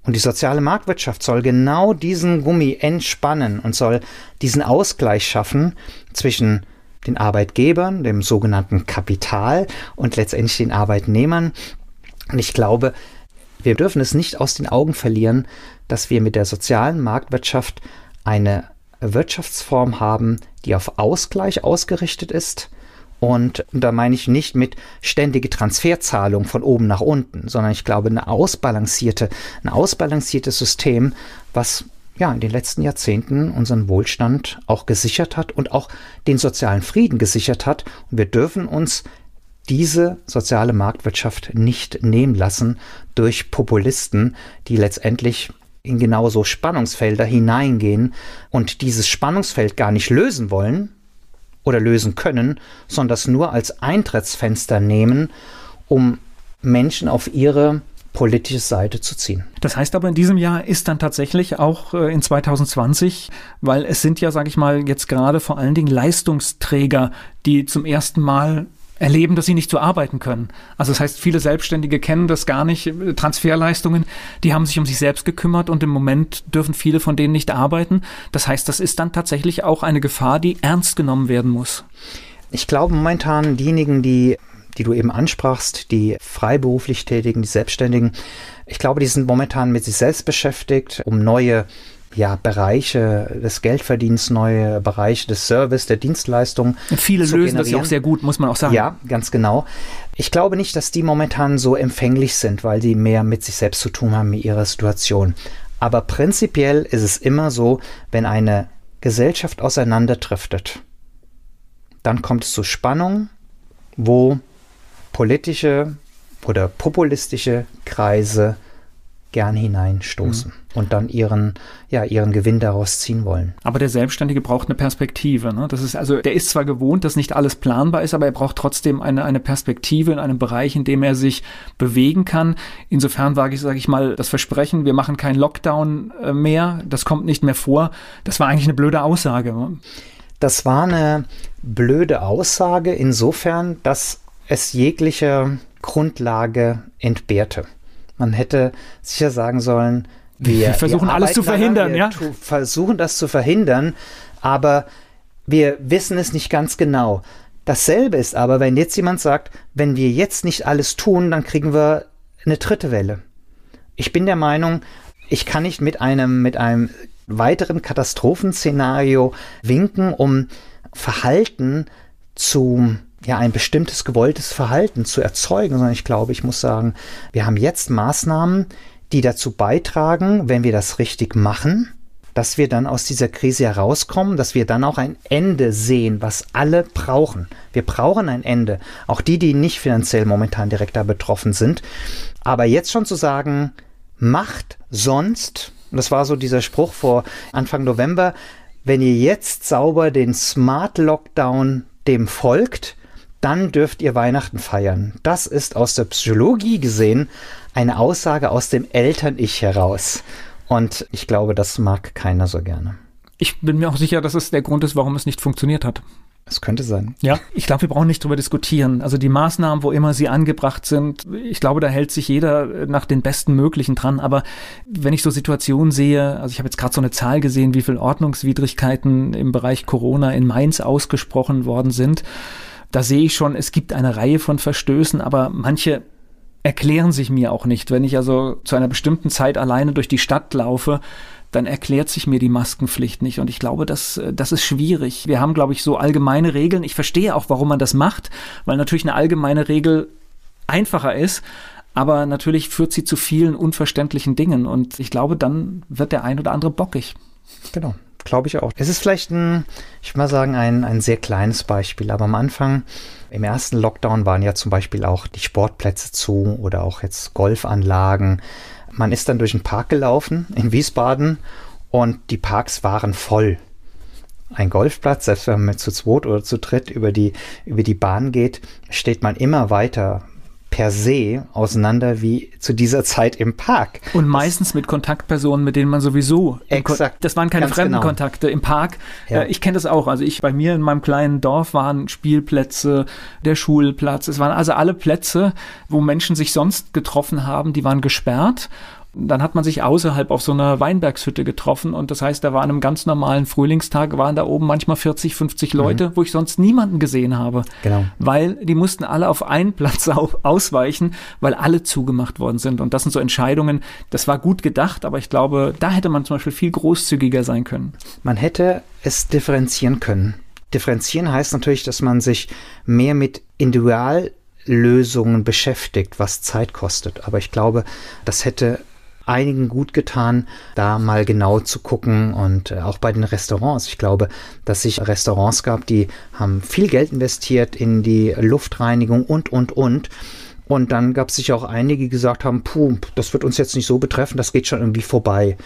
S4: Und die soziale Marktwirtschaft soll genau diesen Gummi entspannen und soll diesen Ausgleich schaffen zwischen den Arbeitgebern, dem sogenannten Kapital und letztendlich den Arbeitnehmern. Und ich glaube, wir dürfen es nicht aus den Augen verlieren, dass wir mit der sozialen Marktwirtschaft eine Wirtschaftsform haben, die auf Ausgleich ausgerichtet ist, und da meine ich nicht mit ständige Transferzahlung von oben nach unten, sondern ich glaube eine ausbalancierte, ein ausbalanciertes System, was ja in den letzten Jahrzehnten unseren Wohlstand auch gesichert hat und auch den sozialen Frieden gesichert hat. Und wir dürfen uns diese soziale Marktwirtschaft nicht nehmen lassen durch Populisten, die letztendlich in genauso Spannungsfelder hineingehen und dieses Spannungsfeld gar nicht lösen wollen, oder lösen können, sondern das nur als Eintrittsfenster nehmen, um Menschen auf ihre politische Seite zu ziehen.
S3: Das heißt aber, in diesem Jahr ist dann tatsächlich auch äh, in 2020, weil es sind ja, sage ich mal, jetzt gerade vor allen Dingen Leistungsträger, die zum ersten Mal erleben, dass sie nicht so arbeiten können. Also das heißt, viele Selbstständige kennen das gar nicht, Transferleistungen, die haben sich um sich selbst gekümmert und im Moment dürfen viele von denen nicht arbeiten. Das heißt, das ist dann tatsächlich auch eine Gefahr, die ernst genommen werden muss.
S4: Ich glaube momentan diejenigen, die die du eben ansprachst, die freiberuflich tätigen, die Selbstständigen, ich glaube, die sind momentan mit sich selbst beschäftigt, um neue ja, Bereiche des Geldverdienens, neue Bereiche des Service, der Dienstleistung.
S3: Viele lösen generieren. das ja auch sehr gut, muss man auch sagen.
S4: Ja, ganz genau. Ich glaube nicht, dass die momentan so empfänglich sind, weil die mehr mit sich selbst zu tun haben, mit ihrer Situation. Aber prinzipiell ist es immer so, wenn eine Gesellschaft auseinanderdriftet, dann kommt es zu Spannungen, wo politische oder populistische Kreise gern hineinstoßen mhm. und dann ihren, ja, ihren Gewinn daraus ziehen wollen.
S3: Aber der Selbstständige braucht eine Perspektive. Ne? Das ist also, der ist zwar gewohnt, dass nicht alles planbar ist, aber er braucht trotzdem eine, eine Perspektive in einem Bereich, in dem er sich bewegen kann. Insofern wage ich, sage ich mal, das Versprechen, wir machen keinen Lockdown äh, mehr, das kommt nicht mehr vor. Das war eigentlich eine blöde Aussage. Ne?
S4: Das war eine blöde Aussage insofern, dass es jegliche Grundlage entbehrte. Man hätte sicher sagen sollen, <laughs> wir,
S3: wir versuchen wir alles zu verhindern,
S4: ja? versuchen das zu verhindern, aber wir wissen es nicht ganz genau. Dasselbe ist aber, wenn jetzt jemand sagt, wenn wir jetzt nicht alles tun, dann kriegen wir eine dritte Welle. Ich bin der Meinung, ich kann nicht mit einem, mit einem weiteren Katastrophenszenario winken, um Verhalten zu ja, ein bestimmtes gewolltes Verhalten zu erzeugen, sondern ich glaube, ich muss sagen, wir haben jetzt Maßnahmen, die dazu beitragen, wenn wir das richtig machen, dass wir dann aus dieser Krise herauskommen, dass wir dann auch ein Ende sehen, was alle brauchen. Wir brauchen ein Ende. Auch die, die nicht finanziell momentan direkt da betroffen sind. Aber jetzt schon zu sagen, macht sonst, das war so dieser Spruch vor Anfang November, wenn ihr jetzt sauber den Smart Lockdown dem folgt, dann dürft ihr Weihnachten feiern. Das ist aus der Psychologie gesehen eine Aussage aus dem Eltern-Ich heraus. Und ich glaube, das mag keiner so gerne.
S3: Ich bin mir auch sicher, dass es der Grund ist, warum es nicht funktioniert hat.
S4: Es könnte sein.
S3: Ja, ich glaube, wir brauchen nicht drüber diskutieren. Also die Maßnahmen, wo immer sie angebracht sind, ich glaube, da hält sich jeder nach den besten möglichen dran. Aber wenn ich so Situationen sehe, also ich habe jetzt gerade so eine Zahl gesehen, wie viele Ordnungswidrigkeiten im Bereich Corona in Mainz ausgesprochen worden sind da sehe ich schon, es gibt eine Reihe von Verstößen, aber manche erklären sich mir auch nicht. Wenn ich also zu einer bestimmten Zeit alleine durch die Stadt laufe, dann erklärt sich mir die Maskenpflicht nicht. Und ich glaube, das, das ist schwierig. Wir haben, glaube ich, so allgemeine Regeln. Ich verstehe auch, warum man das macht, weil natürlich eine allgemeine Regel einfacher ist. Aber natürlich führt sie zu vielen unverständlichen Dingen. Und ich glaube, dann wird der ein oder andere bockig.
S4: Genau, glaube ich auch. Es ist vielleicht ein, ich mal sagen, ein, ein sehr kleines Beispiel, aber am Anfang, im ersten Lockdown waren ja zum Beispiel auch die Sportplätze zu oder auch jetzt Golfanlagen. Man ist dann durch den Park gelaufen in Wiesbaden und die Parks waren voll. Ein Golfplatz, selbst wenn man zu zweit oder zu dritt über die, über die Bahn geht, steht man immer weiter per se auseinander wie zu dieser Zeit im Park.
S3: Und meistens das, mit Kontaktpersonen, mit denen man sowieso.
S4: Exakt.
S3: Das waren keine fremden genau. Kontakte im Park. Ja. Äh, ich kenne das auch. Also ich bei mir in meinem kleinen Dorf waren Spielplätze, der Schulplatz. Es waren also alle Plätze, wo Menschen sich sonst getroffen haben, die waren gesperrt. Dann hat man sich außerhalb auf so einer Weinbergshütte getroffen und das heißt, da war an einem ganz normalen Frühlingstag waren da oben manchmal 40, 50 Leute, mhm. wo ich sonst niemanden gesehen habe.
S4: Genau.
S3: Weil die mussten alle auf einen Platz ausweichen, weil alle zugemacht worden sind. Und das sind so Entscheidungen, das war gut gedacht, aber ich glaube, da hätte man zum Beispiel viel großzügiger sein können.
S4: Man hätte es differenzieren können. Differenzieren heißt natürlich, dass man sich mehr mit Individuallösungen beschäftigt, was Zeit kostet. Aber ich glaube, das hätte einigen gut getan, da mal genau zu gucken und äh, auch bei den Restaurants. Ich glaube, dass sich Restaurants gab, die haben viel Geld investiert in die Luftreinigung und, und, und. Und dann gab es sich auch einige, die gesagt haben, puh, das wird uns jetzt nicht so betreffen, das geht schon irgendwie vorbei.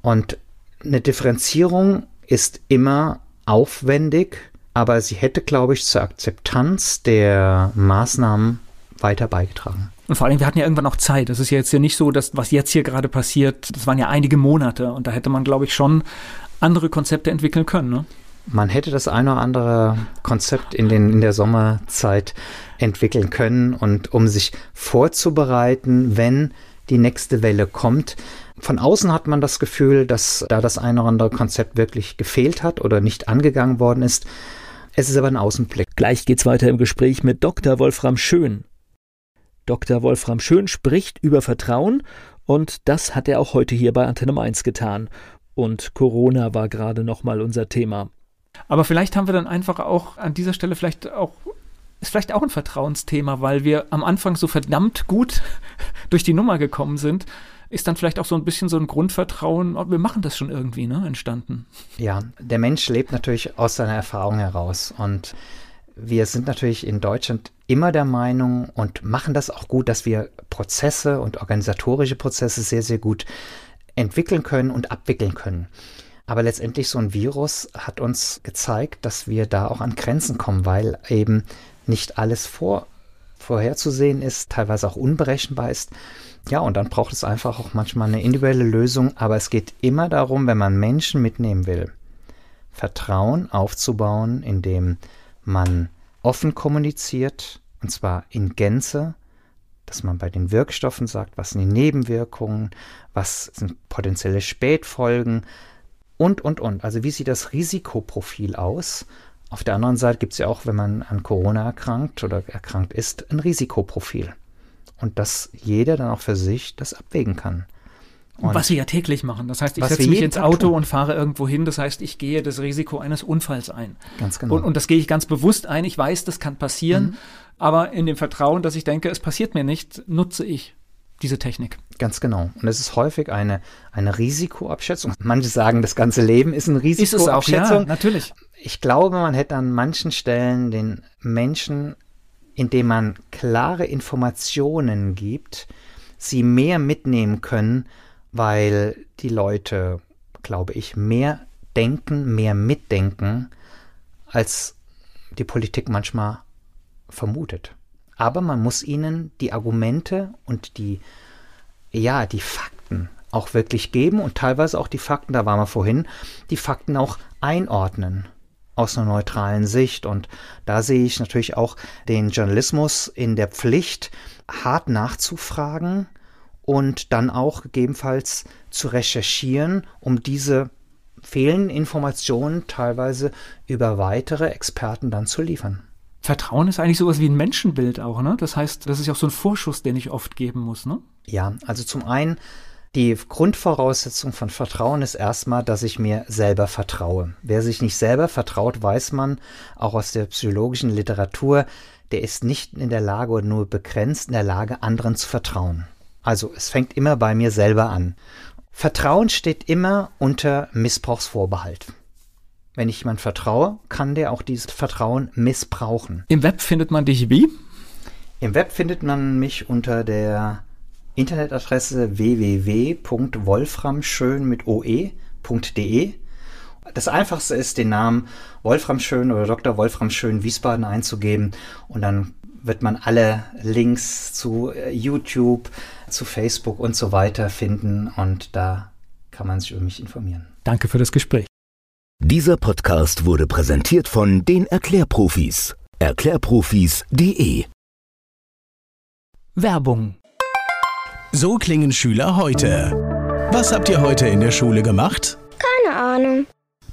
S4: Und eine Differenzierung ist immer aufwendig, aber sie hätte, glaube ich, zur Akzeptanz der Maßnahmen weiter beigetragen.
S3: Und vor allem, wir hatten ja irgendwann noch Zeit. Das ist ja jetzt ja nicht so, dass was jetzt hier gerade passiert, das waren ja einige Monate und da hätte man, glaube ich, schon andere Konzepte entwickeln können. Ne?
S4: Man hätte das eine oder andere Konzept in, den, in der Sommerzeit entwickeln können und um sich vorzubereiten, wenn die nächste Welle kommt. Von außen hat man das Gefühl, dass da das eine oder andere Konzept wirklich gefehlt hat oder nicht angegangen worden ist. Es ist aber ein Außenblick.
S5: Gleich geht's weiter im Gespräch mit Dr. Wolfram Schön. Dr. Wolfram Schön spricht über Vertrauen und das hat er auch heute hier bei Antenne Mainz getan. Und Corona war gerade nochmal unser Thema.
S3: Aber vielleicht haben wir dann einfach auch an dieser Stelle vielleicht auch ist vielleicht auch ein Vertrauensthema, weil wir am Anfang so verdammt gut <laughs> durch die Nummer gekommen sind, ist dann vielleicht auch so ein bisschen so ein Grundvertrauen, wir machen das schon irgendwie, ne, entstanden.
S4: Ja, der Mensch lebt natürlich aus seiner Erfahrung heraus und wir sind natürlich in Deutschland immer der Meinung und machen das auch gut, dass wir Prozesse und organisatorische Prozesse sehr, sehr gut entwickeln können und abwickeln können. Aber letztendlich so ein Virus hat uns gezeigt, dass wir da auch an Grenzen kommen, weil eben nicht alles vor, vorherzusehen ist, teilweise auch unberechenbar ist. Ja, und dann braucht es einfach auch manchmal eine individuelle Lösung. Aber es geht immer darum, wenn man Menschen mitnehmen will, Vertrauen aufzubauen, indem man offen kommuniziert, und zwar in Gänze, dass man bei den Wirkstoffen sagt, was sind die Nebenwirkungen, was sind potenzielle Spätfolgen und, und, und. Also wie sieht das Risikoprofil aus? Auf der anderen Seite gibt es ja auch, wenn man an Corona erkrankt oder erkrankt ist, ein Risikoprofil. Und dass jeder dann auch für sich das abwägen kann.
S3: Und was wir ja täglich machen. Das heißt, ich setze mich ins Auto und fahre irgendwo hin. Das heißt, ich gehe das Risiko eines Unfalls ein.
S4: Ganz genau.
S3: Und, und das gehe ich ganz bewusst ein. Ich weiß, das kann passieren. Mhm. Aber in dem Vertrauen, dass ich denke, es passiert mir nicht, nutze ich diese Technik.
S4: Ganz genau. Und es ist häufig eine, eine Risikoabschätzung. Manche sagen, das ganze Leben ist eine Risikoabschätzung. Ist es auch, ja,
S3: natürlich.
S4: Ich glaube, man hätte an manchen Stellen den Menschen, indem man klare Informationen gibt, sie mehr mitnehmen können, weil die Leute, glaube ich, mehr denken, mehr mitdenken, als die Politik manchmal vermutet. Aber man muss ihnen die Argumente und die, ja, die Fakten auch wirklich geben und teilweise auch die Fakten, da waren wir vorhin, die Fakten auch einordnen aus einer neutralen Sicht. Und da sehe ich natürlich auch den Journalismus in der Pflicht, hart nachzufragen, und dann auch gegebenenfalls zu recherchieren, um diese fehlenden Informationen teilweise über weitere Experten dann zu liefern.
S3: Vertrauen ist eigentlich sowas wie ein Menschenbild auch, ne? Das heißt, das ist ja auch so ein Vorschuss, den ich oft geben muss, ne?
S4: Ja, also zum einen, die Grundvoraussetzung von Vertrauen ist erstmal, dass ich mir selber vertraue. Wer sich nicht selber vertraut, weiß man auch aus der psychologischen Literatur, der ist nicht in der Lage oder nur begrenzt in der Lage, anderen zu vertrauen. Also es fängt immer bei mir selber an. Vertrauen steht immer unter Missbrauchsvorbehalt. Wenn ich jemand vertraue, kann der auch dieses Vertrauen missbrauchen.
S3: Im Web findet man dich wie?
S4: Im Web findet man mich unter der Internetadresse www.wolframschön mit oe.de. Das einfachste ist, den Namen Wolfram Schön oder Dr. Wolfram Schön Wiesbaden einzugeben und dann wird man alle Links zu äh, YouTube, zu Facebook und so weiter finden und da kann man sich über mich informieren.
S3: Danke für das Gespräch.
S2: Dieser Podcast wurde präsentiert von den Erklärprofis. Erklärprofis.de
S1: Werbung So klingen Schüler heute. Was habt ihr heute in der Schule gemacht?
S6: Keine Ahnung.